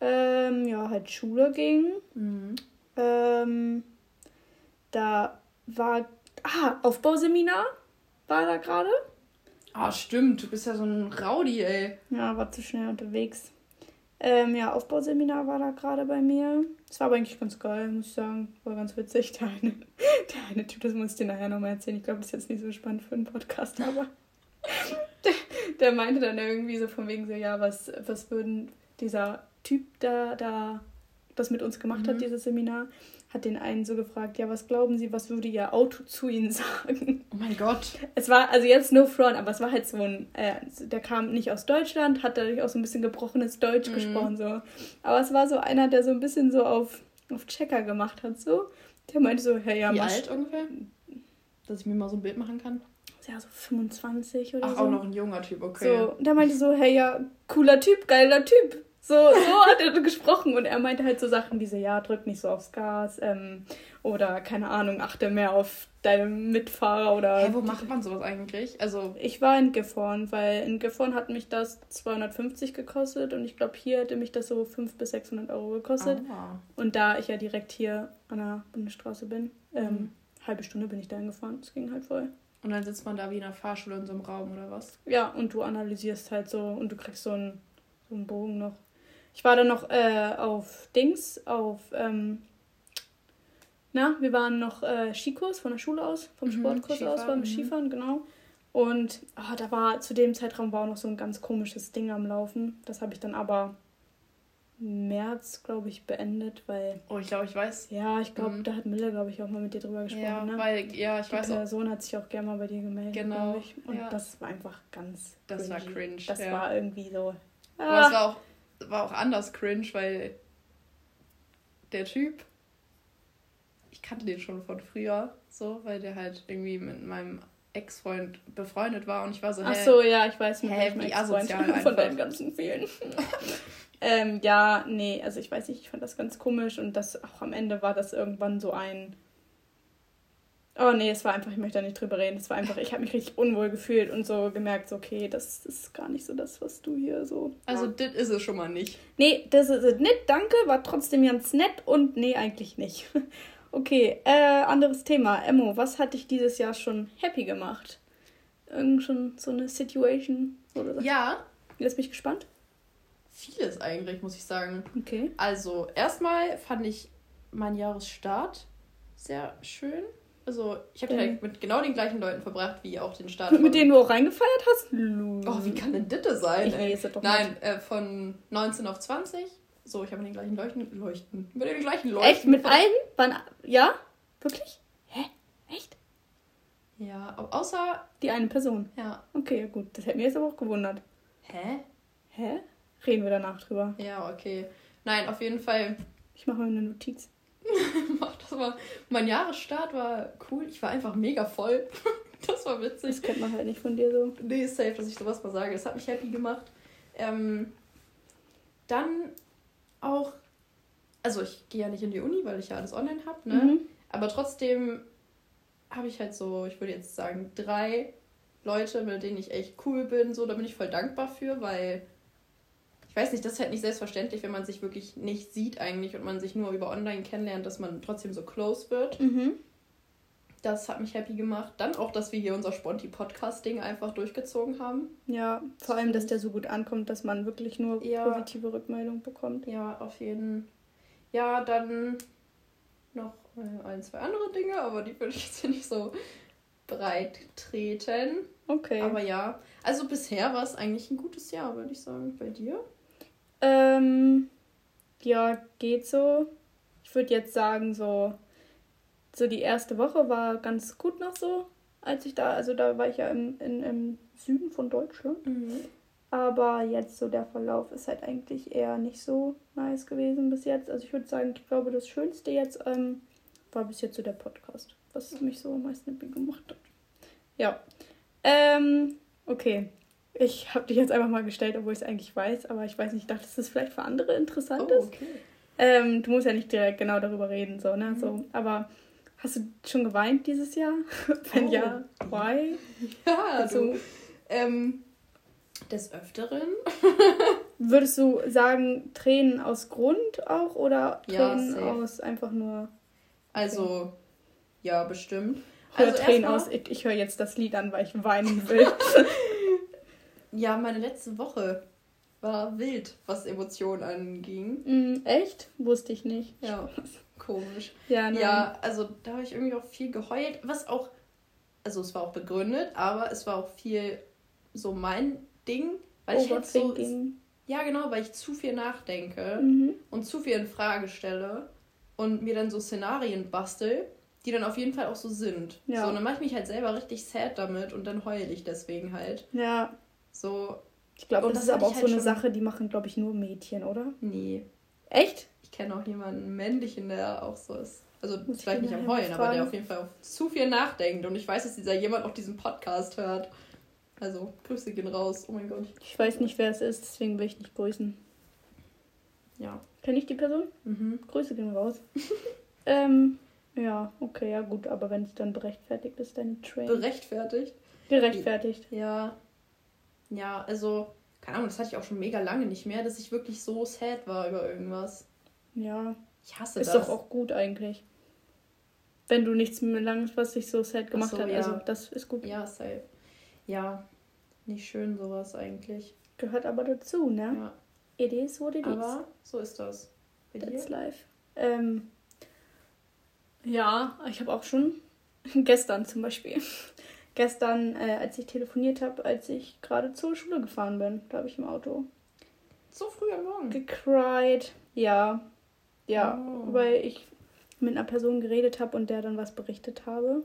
B: Ähm, ja, halt Schule ging. Mhm. Ähm, da war. Ah, Aufbauseminar war da gerade.
A: Ah, stimmt. Du bist ja so ein Rowdy, ey.
B: Ja, war zu schnell unterwegs. Ähm, ja, Aufbauseminar war da gerade bei mir. Es war aber eigentlich ganz geil, muss ich sagen. War ganz witzig. [laughs] Der eine, der eine Typ, das muss ich dir nachher nochmal erzählen. Ich glaube, das ist jetzt nicht so spannend für einen Podcast, aber [laughs] der, der meinte dann irgendwie so von wegen so, ja, was, was würden dieser Typ da, da das mit uns gemacht mhm. hat, dieses Seminar, hat den einen so gefragt, ja, was glauben Sie, was würde Ihr Auto [laughs] zu Ihnen sagen?
A: Oh mein Gott.
B: Es war, also jetzt no front, aber es war halt so ein, äh, der kam nicht aus Deutschland, hat dadurch auch so ein bisschen gebrochenes Deutsch mhm. gesprochen, so. Aber es war so einer, der so ein bisschen so auf, auf Checker gemacht hat, so. Der meinte so, hey, ja,
A: Wie alt ungefähr? Dass ich mir mal so ein Bild machen kann.
B: Ja, so 25 oder
A: Ach,
B: so.
A: Ach, auch noch ein junger Typ, okay.
B: So, der meinte so, hey, ja, cooler Typ, geiler Typ. So, so hat er gesprochen und er meinte halt so Sachen wie so, ja, drück nicht so aufs Gas ähm, oder keine Ahnung, achte mehr auf deine Mitfahrer oder...
A: Hey, wo macht man sowas eigentlich? Also...
B: Ich war in Gifhorn, weil in Gifhorn hat mich das 250 gekostet und ich glaube, hier hätte mich das so 500 bis 600 Euro gekostet. Ah. Und da ich ja direkt hier an der Bundesstraße bin, ähm, mhm. halbe Stunde bin ich dahin gefahren, das ging halt voll.
A: Und dann sitzt man da wie in einer Fahrschule in so einem Raum oder was?
B: Ja, und du analysierst halt so und du kriegst so einen, so einen Bogen noch. Ich war dann noch äh, auf Dings, auf, ähm, na, wir waren noch äh, Skikurs von der Schule aus, vom mhm, Sportkurs Skifahren, aus, mhm. Skifahren, genau. Und oh, da war zu dem Zeitraum war auch noch so ein ganz komisches Ding am Laufen. Das habe ich dann aber März, glaube ich, beendet, weil.
A: Oh, ich glaube, ich weiß.
B: Ja, ich glaube, mhm. da hat Mille, glaube ich, auch mal mit dir drüber gesprochen. Ja, ne? weil, ja, ich Die weiß. Die Person auch. hat sich auch gerne mal bei dir gemeldet, genau. Ich. Und ja. das war einfach ganz. Das cringy. war cringe. Das ja. war irgendwie so.
A: Ah. Aber es war auch, war auch anders cringe, weil der Typ, ich kannte den schon von früher, so, weil der halt irgendwie mit meinem Ex-Freund befreundet war und ich war so,
B: Ach so, ja, ich weiß nicht, hä, wie asozial [laughs] von deinen ganzen vielen. [laughs] ähm, ja, nee, also ich weiß nicht, ich fand das ganz komisch und das auch am Ende war das irgendwann so ein Oh nee, es war einfach, ich möchte da nicht drüber reden. Es war einfach, ich habe mich richtig unwohl gefühlt und so gemerkt, so, okay, das ist gar nicht so das, was du hier so.
A: Also, ja. das ist es schon mal nicht.
B: Nee, das ist es nicht, danke, war trotzdem ganz nett und nee, eigentlich nicht. [laughs] Okay, äh, anderes Thema. Emmo, was hat dich dieses Jahr schon happy gemacht? Irgend schon so eine Situation? Oder ja. Jetzt bin ich gespannt.
A: Vieles eigentlich, muss ich sagen. Okay. Also, erstmal fand ich meinen Jahresstart sehr schön. Also, ich habe den mit genau den gleichen Leuten verbracht, wie auch den Start.
B: Mit denen du auch reingefeiert hast?
A: Oh, wie kann denn das sein? Ich weiß doch Nein, äh, von 19 auf 20 so, ich habe mit den gleichen Leuchten. Leuchten. Mit den gleichen
B: Leuchten. Echt? Mit allen? Wann, ja? Wirklich? Hä? Echt?
A: Ja, außer.
B: Die eine Person. Ja. Okay, gut. Das hätte mir jetzt aber auch gewundert. Hä? Hä? Reden wir danach drüber.
A: Ja, okay. Nein, auf jeden Fall.
B: Ich mache mal eine Notiz. [laughs]
A: Das mal. Mein Jahresstart war cool. Ich war einfach mega voll. [laughs] das war witzig.
B: Das kennt man halt nicht von dir so.
A: Nee, safe, dass ich sowas mal sage. Das hat mich happy gemacht. Ähm, dann auch, also ich gehe ja nicht in die Uni, weil ich ja alles online habe, ne? Mhm. Aber trotzdem habe ich halt so, ich würde jetzt sagen, drei Leute, mit denen ich echt cool bin, so, da bin ich voll dankbar für, weil ich weiß nicht, das ist halt nicht selbstverständlich, wenn man sich wirklich nicht sieht eigentlich und man sich nur über online kennenlernt, dass man trotzdem so close wird. Mhm. Das hat mich happy gemacht. Dann auch, dass wir hier unser Sponti-Podcast-Ding einfach durchgezogen haben.
B: Ja, vor allem, dass der so gut ankommt, dass man wirklich nur ja. positive Rückmeldung bekommt.
A: Ja, auf jeden. Fall. Ja, dann noch äh, ein, zwei andere Dinge, aber die würde ich jetzt hier nicht so breit treten. Okay. Aber ja, also bisher war es eigentlich ein gutes Jahr, würde ich sagen. Bei dir?
B: Ähm, ja, geht so. Ich würde jetzt sagen, so so die erste Woche war ganz gut noch so, als ich da, also da war ich ja im, in, im Süden von Deutschland. Mhm. Aber jetzt so der Verlauf ist halt eigentlich eher nicht so nice gewesen bis jetzt. Also ich würde sagen, ich glaube, das Schönste jetzt ähm, war bis jetzt so der Podcast, was mich so am meisten happy gemacht hat. Ja. Ähm, okay. Ich habe dich jetzt einfach mal gestellt, obwohl ich es eigentlich weiß, aber ich weiß nicht, ich dachte, dass das vielleicht für andere interessant oh, ist. Okay. Ähm, du musst ja nicht direkt genau darüber reden, so, ne? Mhm. So, aber Hast du schon geweint dieses Jahr? [laughs] Wenn oh. ja, why? [laughs]
A: Ja, also, ähm, des Öfteren. [laughs]
B: Würdest du sagen, Tränen aus Grund auch oder Tränen ja, aus einfach nur.
A: Also, ja, bestimmt.
B: Hör also Tränen aus, ich, ich höre jetzt das Lied an, weil ich weinen will.
A: Ja, meine letzte Woche war wild, was Emotionen anging.
B: Mm, echt? Wusste ich nicht.
A: Ja komisch. Ja, nein. ja, also da habe ich irgendwie auch viel geheult, was auch, also es war auch begründet, aber es war auch viel so mein Ding, weil ich halt so, ja genau, weil ich zu viel nachdenke mhm. und zu viel in Frage stelle und mir dann so Szenarien bastel, die dann auf jeden Fall auch so sind. Ja. So, und dann mache ich mich halt selber richtig sad damit und dann heule ich deswegen halt. Ja.
B: So. Ich glaube, das, das, ist aber auch halt so eine Sache, die machen, glaube ich, nur Mädchen, oder? Nee. Echt?
A: kenne auch jemanden männlichen, der auch so ist. Also Muss vielleicht nicht am Heulen, aber der auf jeden Fall auf zu viel nachdenkt. Und ich weiß, dass dieser jemand auch diesen Podcast hört. Also, Grüße gehen raus. Oh mein Gott.
B: Ich weiß nicht, wer es ist, deswegen will ich nicht grüßen. Ja. Kenne ich die Person? Mhm. Grüße gehen raus. [laughs] ähm, ja, okay, ja gut, aber wenn es dann berechtfertigt ist, dann Train.
A: Berechtfertigt?
B: Gerechtfertigt.
A: Ja. Ja, also, keine Ahnung, das hatte ich auch schon mega lange nicht mehr, dass ich wirklich so sad war über irgendwas.
B: Ja. Ich hasse ist das. Ist doch auch gut eigentlich. Wenn du nichts mehr langes, was dich so sad gemacht so, hat. Ja. Also, das ist gut.
A: Ja, safe. Ja, nicht schön sowas eigentlich.
B: Gehört aber dazu, ne? Ja. It is what it
A: aber is. so ist das.
B: Bei That's dir? life. Ähm, ja, ich habe auch schon [laughs] gestern zum Beispiel. Gestern, äh, als ich telefoniert habe, als ich gerade zur Schule gefahren bin, glaube ich, im Auto.
A: So früh am Morgen.
B: Gecried. Ja. Ja, oh. weil ich mit einer Person geredet habe und der dann was berichtet habe.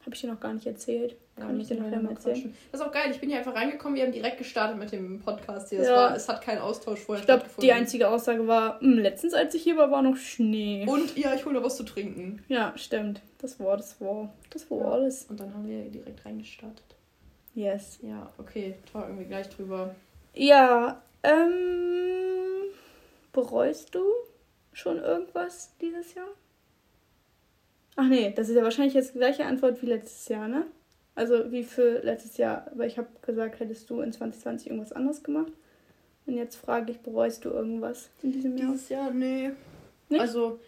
B: Habe ich dir noch gar nicht erzählt. Kann ich dir
A: noch mal erzählen. Das ist auch geil. Ich bin hier einfach reingekommen. Wir haben direkt gestartet mit dem Podcast hier. Es, ja. war, es hat keinen Austausch vorher
B: Ich glaube, die einzige Aussage war, hm, letztens, als ich hier war, war noch Schnee.
A: Und ja, ich hole noch was zu trinken.
B: Ja, stimmt. Das war, das war, das war ja. alles.
A: Und dann haben wir direkt reingestartet. Yes. Ja, okay. Talken wir gleich drüber.
B: Ja, ähm, bereust du schon irgendwas dieses Jahr? Ach nee, das ist ja wahrscheinlich jetzt die gleiche Antwort wie letztes Jahr, ne? Also wie für letztes Jahr, weil ich habe gesagt, hättest du in 2020 irgendwas anderes gemacht. Und jetzt frage ich, bereust du irgendwas in diesem Jahr?
A: Dieses Jahr, nee. Nicht? Also,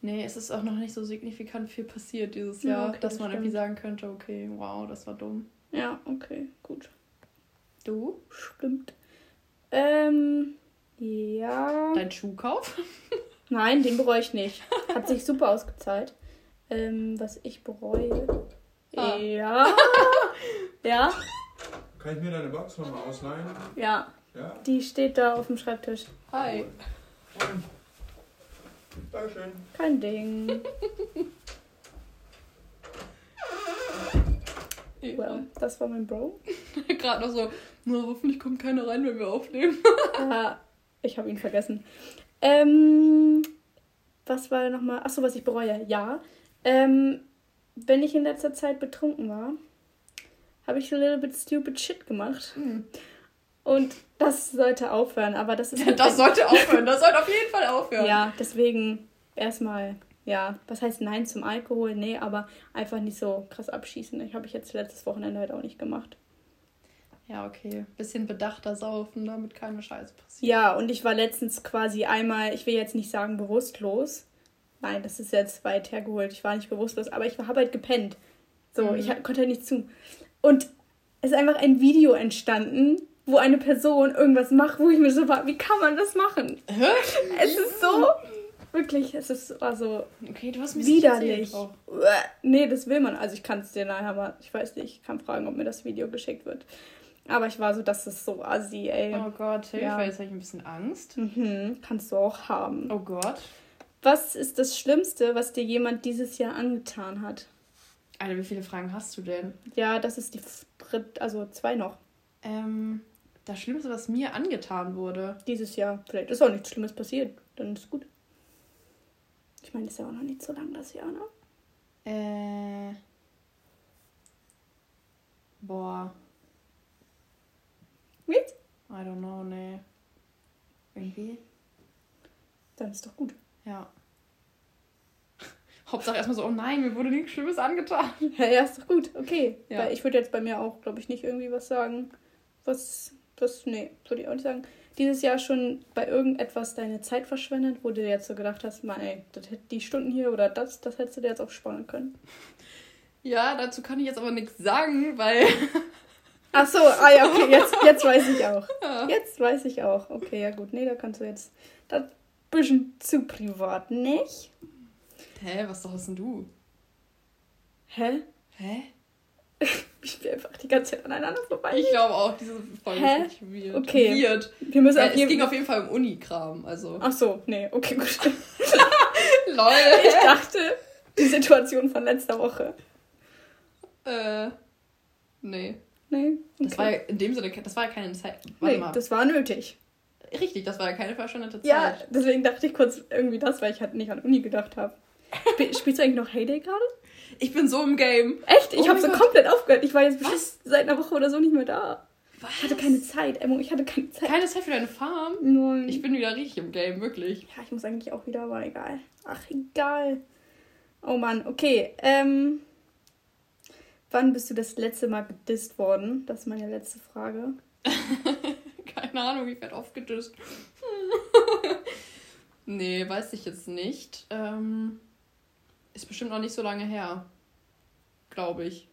A: nee, es ist auch noch nicht so signifikant viel passiert dieses Jahr, ja, okay, dass das man stimmt. irgendwie sagen könnte, okay, wow, das war dumm.
B: Ja, okay, gut.
A: Du?
B: Stimmt. Ähm, ja.
A: Dein Schuhkauf?
B: Nein, den bereue ich nicht. Hat sich super ausgezahlt. Ähm, was ich bereue. Ah. Ja. [laughs] ja.
C: Kann ich mir deine Box nochmal ausleihen?
B: Ja. ja. Die steht da auf dem Schreibtisch.
A: Hi.
C: Und Dankeschön.
B: Kein Ding. well, das war mein Bro. [laughs]
A: Gerade noch so, na, hoffentlich kommt keiner rein, wenn wir aufnehmen. [laughs]
B: ja, ich habe ihn vergessen. Ähm, was war nochmal? Achso, was ich bereue. Ja. Ähm, wenn ich in letzter Zeit betrunken war, habe ich a little bit stupid shit gemacht. Mhm. Und das sollte aufhören, aber das ist.
A: Halt [laughs] das sollte aufhören, das sollte auf jeden Fall [laughs] aufhören.
B: Ja, deswegen erstmal, ja, was heißt Nein zum Alkohol? Nee, aber einfach nicht so krass abschießen. Ich habe ich jetzt letztes Wochenende halt auch nicht gemacht.
A: Ja, okay. Bisschen bedachter saufen, damit keine Scheiße
B: passiert. Ja, und ich war letztens quasi einmal, ich will jetzt nicht sagen bewusstlos, Nein, das ist jetzt weit hergeholt. Ich war nicht bewusstlos, aber ich habe halt gepennt. So, mhm. ich konnte halt nicht zu. Und es ist einfach ein Video entstanden, wo eine Person irgendwas macht, wo ich mir so war, wie kann man das machen? Hä? Es ist so, wirklich, es ist also
A: okay, du hast mich
B: widerlich. Nee, das will man. Also ich kann es dir nachher mal, ich weiß nicht, ich kann fragen, ob mir das Video geschickt wird. Aber ich war so, das ist so assi, ey.
A: Oh Gott, Hilfe, ja. jetzt habe ich ein bisschen Angst.
B: Mhm, kannst du auch haben.
A: Oh Gott.
B: Was ist das Schlimmste, was dir jemand dieses Jahr angetan hat?
A: Alter, wie viele Fragen hast du denn?
B: Ja, das ist die dritte, also zwei noch.
A: Ähm, das Schlimmste, was mir angetan wurde.
B: Dieses Jahr. Vielleicht ist auch nichts Schlimmes passiert. Dann ist gut. Ich meine, das ist ja auch noch nicht so lang das Jahr, ne?
A: Äh. Boah.
B: Mit?
A: I don't know, nee. Irgendwie.
B: Dann ist doch gut.
A: Ja. [laughs] Hauptsache erstmal so, oh nein, mir wurde nichts Schlimmes angetan. [laughs]
B: Ja, ja ist doch gut, okay. Ja. Weil ich würde jetzt bei mir auch, glaube ich, nicht irgendwie was sagen, was, was, nee, würde ich auch nicht sagen. Dieses Jahr schon bei irgendetwas deine Zeit verschwendet, wo du dir jetzt so gedacht hast, man, ey, das, die Stunden hier oder das, das hättest du dir jetzt auch sparen können. [laughs]
A: Ja, dazu kann ich jetzt aber nichts sagen, weil.
B: Ach so, ah ja, okay, jetzt, jetzt weiß ich auch. Ja. Jetzt weiß ich auch. Okay, ja gut, nee, da kannst du jetzt. Das bisschen zu privat, nicht?
A: Hä, was doch hast denn du?
B: Hä?
A: Hä? [laughs]
B: ich bin einfach die ganze Zeit aneinander vorbei.
A: Ich glaube auch, diese Folge Hä? ist weird.
B: Okay.
A: Weird. Wir müssen äh, es ging auf jeden Fall um Unikram, also.
B: Ach so, nee, okay, gut. [laughs]
A: Lol. [laughs]
B: Ich dachte, die Situation von letzter Woche.
A: Äh, nee.
B: Nee. Okay.
A: Das war ja in dem Sinne, das war keine Zeit. Warte
B: nee, mal. das war nötig.
A: Richtig, das war ja keine verschwendete Zeit.
B: Ja, deswegen dachte ich kurz irgendwie das, weil ich halt nicht an Uni gedacht habe. Sp [laughs] spielst du eigentlich noch Heyday gerade?
A: Ich bin so im Game.
B: Echt? Ich oh habe so Gott. komplett aufgehört. Ich war jetzt Was? seit einer Woche oder so nicht mehr da. Was? Ich hatte keine Zeit, Emmo. Ich hatte keine Zeit.
A: Keine Zeit für deine Farm?
B: Nein.
A: Ich bin wieder richtig im Game, wirklich.
B: Ja, ich muss eigentlich auch wieder, aber egal. Ach, egal. Oh Mann, okay. Ähm, wann bist du das letzte Mal gedisst worden? Das ist meine letzte Frage. [laughs]
A: Keine Ahnung, ich werde aufgedisst. [laughs] nee, weiß ich jetzt nicht. Ähm, ist bestimmt noch nicht so lange her. Glaube ich.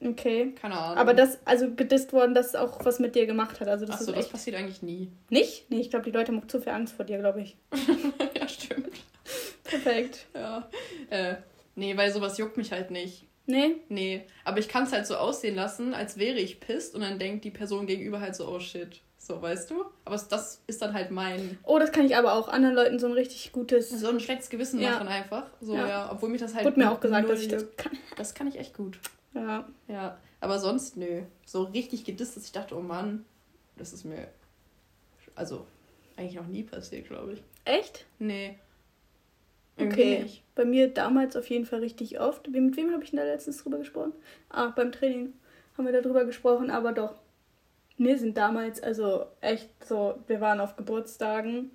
B: Okay.
A: Keine Ahnung.
B: Aber das, also gedisst worden, das auch was mit dir gemacht hat. Also
A: das Achso, das passiert eigentlich nie.
B: Nicht? Nee, ich glaube, die Leute haben auch zu viel Angst vor dir, glaube ich. [laughs]
A: ja, stimmt.
B: Perfekt.
A: Ja. Äh, nee, weil sowas juckt mich halt nicht.
B: Nee?
A: Nee. Aber ich kann es halt so aussehen lassen, als wäre ich pisst und dann denkt die Person gegenüber halt so, oh shit. So, weißt du? Aber das ist dann halt mein.
B: Oh, das kann ich aber auch anderen Leuten so ein richtig gutes.
A: So ein schlechtes Gewissen
B: Ja.
A: machen einfach. So,
B: Ja.
A: ja. Obwohl mich das halt.
B: Wurde mir auch gesagt, dass ich das kann. [laughs]
A: Das kann ich echt gut.
B: Ja.
A: Ja. Aber sonst, nö. So richtig gedisst, dass ich dachte, oh Mann, das ist mir. Also, eigentlich noch nie passiert, glaube ich.
B: Echt?
A: Nee. Irgendwie
B: Okay.
A: nicht.
B: Bei mir damals auf jeden Fall richtig oft. Mit wem habe ich denn da letztens drüber gesprochen? Ah, beim Training haben wir darüber gesprochen, aber doch. Mir sind damals, also echt so, wir waren auf Geburtstagen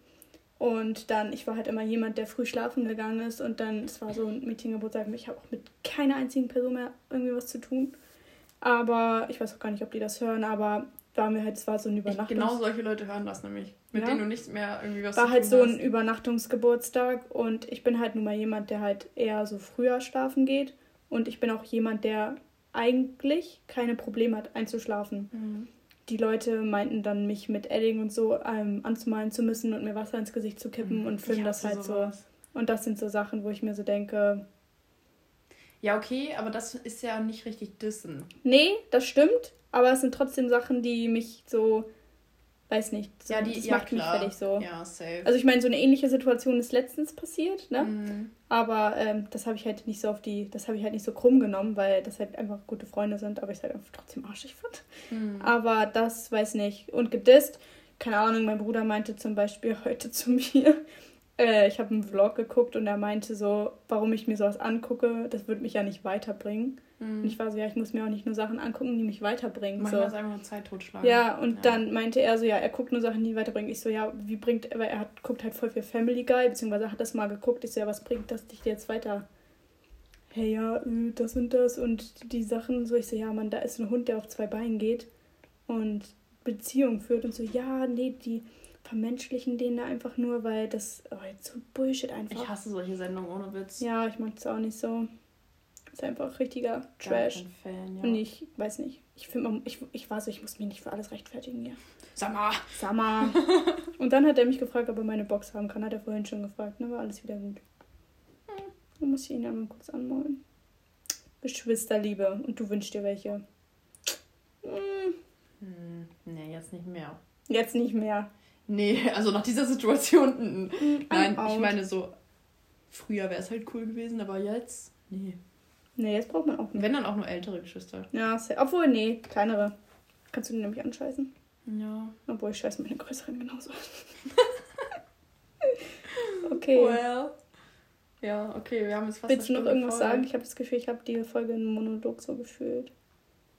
B: und dann, ich war halt immer jemand, der früh schlafen gegangen ist und dann, es war so ein Meetinggeburtstag, ich habe auch mit keiner einzigen Person mehr irgendwie was zu tun. Aber ich weiß auch gar nicht, ob die das hören, aber war mir halt, es war so ein
A: Ich,
B: Übernachtungs...
A: genau solche Leute hören das nämlich. Mit
B: Ja.
A: denen du nicht mehr irgendwie was
B: war halt so
A: hast.
B: ein Übernachtungsgeburtstag und ich bin halt nun mal jemand, der halt eher so früher schlafen geht und ich bin auch jemand, der eigentlich keine Probleme hat einzuschlafen.
A: Mhm.
B: Die Leute meinten dann, mich mit Edding und so ähm, anzumalen zu müssen und mir Wasser ins Gesicht zu kippen und
A: Ich
B: finden das halt so.
A: sowas.
B: Und das sind so Sachen, wo ich mir so denke,
A: Ja, okay, aber das ist ja nicht richtig dissen.
B: nee, das stimmt, aber es sind trotzdem Sachen, die mich so, weiß nicht, so,
A: Ja, die
B: das
A: ja,
B: macht mich
A: klar.
B: fertig so.
A: Ja, safe.
B: Also ich meine, so eine ähnliche Situation ist letztens passiert, ne?
A: Mhm.
B: Aber ähm, das habe ich halt nicht so auf die, das habe ich halt nicht so krumm genommen, weil das halt einfach gute Freunde sind, aber ich es halt einfach trotzdem arschig fand.
A: Mhm.
B: Aber das weiß nicht. Und gedisst, keine Ahnung, mein Bruder meinte zum Beispiel [laughs] heute zu mir, äh, ich habe einen Vlog geguckt und er meinte so, warum ich mir sowas angucke, das wird mich ja nicht weiterbringen. Und ich war so, ja, ich muss mir auch nicht nur Sachen angucken, die mich weiterbringen.
A: Manchmal
B: So.
A: ist einfach nur Zeit totschlagen.
B: Ja, und dann meinte er so, ja, er guckt nur Sachen, die weiterbringen. Ich so, ja, wie bringt, weil er hat, guckt halt voll viel Family Guy, beziehungsweise hat das mal geguckt. Ich so, ja, was bringt das dich jetzt weiter? Hey, ja, äh, das und das und die Sachen. So, ich so, ja, Mann, da ist ein Hund, der auf zwei Beinen geht und Beziehung führt und so, ja, nee, die vermenschlichen den da einfach nur, weil das, oh, jetzt so Bullshit einfach.
A: Ich hasse solche Sendungen ohne Witz.
B: ja, ich mag das auch nicht so. Ist einfach richtiger Trash.
A: Fan, ja.
B: Und ich weiß nicht. Ich finde, ich, ich war so, ich muss mich nicht für alles rechtfertigen hier. Summer. [laughs] Und dann hat er mich gefragt, ob er meine Box haben kann. Hat er vorhin schon gefragt. Ne, war alles wieder gut. Dann muss ich ihn ja mal kurz anmalen. Geschwisterliebe. Und du wünschst dir welche. Hm,
A: Hm, nee, jetzt nicht mehr.
B: jetzt nicht mehr.
A: Nee, also nach dieser Situation.
B: Hm,
A: Nein, ich meine so, früher wäre es halt cool gewesen, aber jetzt, nee.
B: Nee, jetzt braucht man auch nicht.
A: Wenn dann auch nur ältere Geschwister.
B: Ja, obwohl, nee, kleinere. Kannst du den nämlich anscheißen.
A: Ja.
B: Obwohl, ich scheiße meine größeren genauso. [laughs] okay.
A: Well. Ja, okay, wir haben jetzt fast
B: Willst du noch irgendwas
A: voll.
B: sagen? Ich habe das Gefühl, ich habe die Folge in Monolog so gefühlt.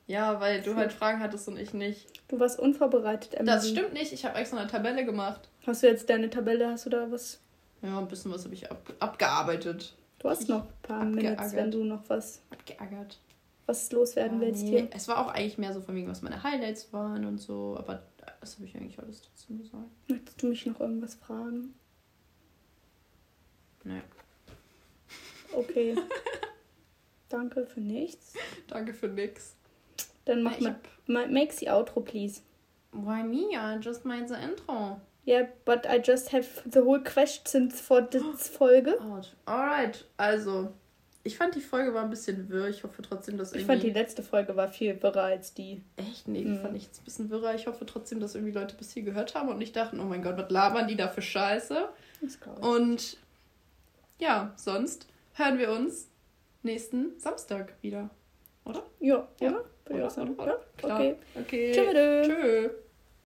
A: Ja, weil du halt Fragen hattest und ich nicht.
B: Du warst unvorbereitet, Emily.
A: Das stimmt nicht, ich habe extra eine Tabelle gemacht.
B: Hast du jetzt deine Tabelle? Hast du da was?
A: Ja, ein bisschen was habe ich ab abgearbeitet.
B: Du hast noch ein paar Minutes,
A: Abgeackert.
B: wenn du noch was,
A: Abgeärgert.
B: was loswerden
A: Ja,
B: willst
A: nee.
B: hier.
A: Es war auch eigentlich mehr so von wegen, was meine Highlights waren und so, aber das habe ich eigentlich alles trotzdem gesagt.
B: Möchtest du mich noch irgendwas fragen?
A: Nee.
B: Okay. [laughs] Danke für nichts.
A: Danke für nix.
B: Dann mach mal, ma- make the outro, please.
A: Why me? I just made the intro.
B: Yeah, but I just have the whole questions for this Folge.
A: Alright, also. Ich fand die Folge war ein bisschen wirr. Ich hoffe trotzdem, dass
B: Ich
A: irgendwie.
B: fand die letzte Folge war viel wirrer als die.
A: Echt? Nee, die
B: Mhm.
A: fand ich jetzt ein bisschen wirrer. Ich hoffe trotzdem, dass irgendwie Leute bis hier gehört haben und nicht dachten, oh mein Gott, was labern die da für Scheiße?
B: Das ich.
A: Und ja, sonst hören wir uns nächsten Samstag wieder.
B: Ja,
A: Ja.
B: oder? Ich auch sagen.
A: Oder?
B: Ja?
A: Klar.
B: Okay.
A: Okay.
B: Tschüss.
A: Tschö.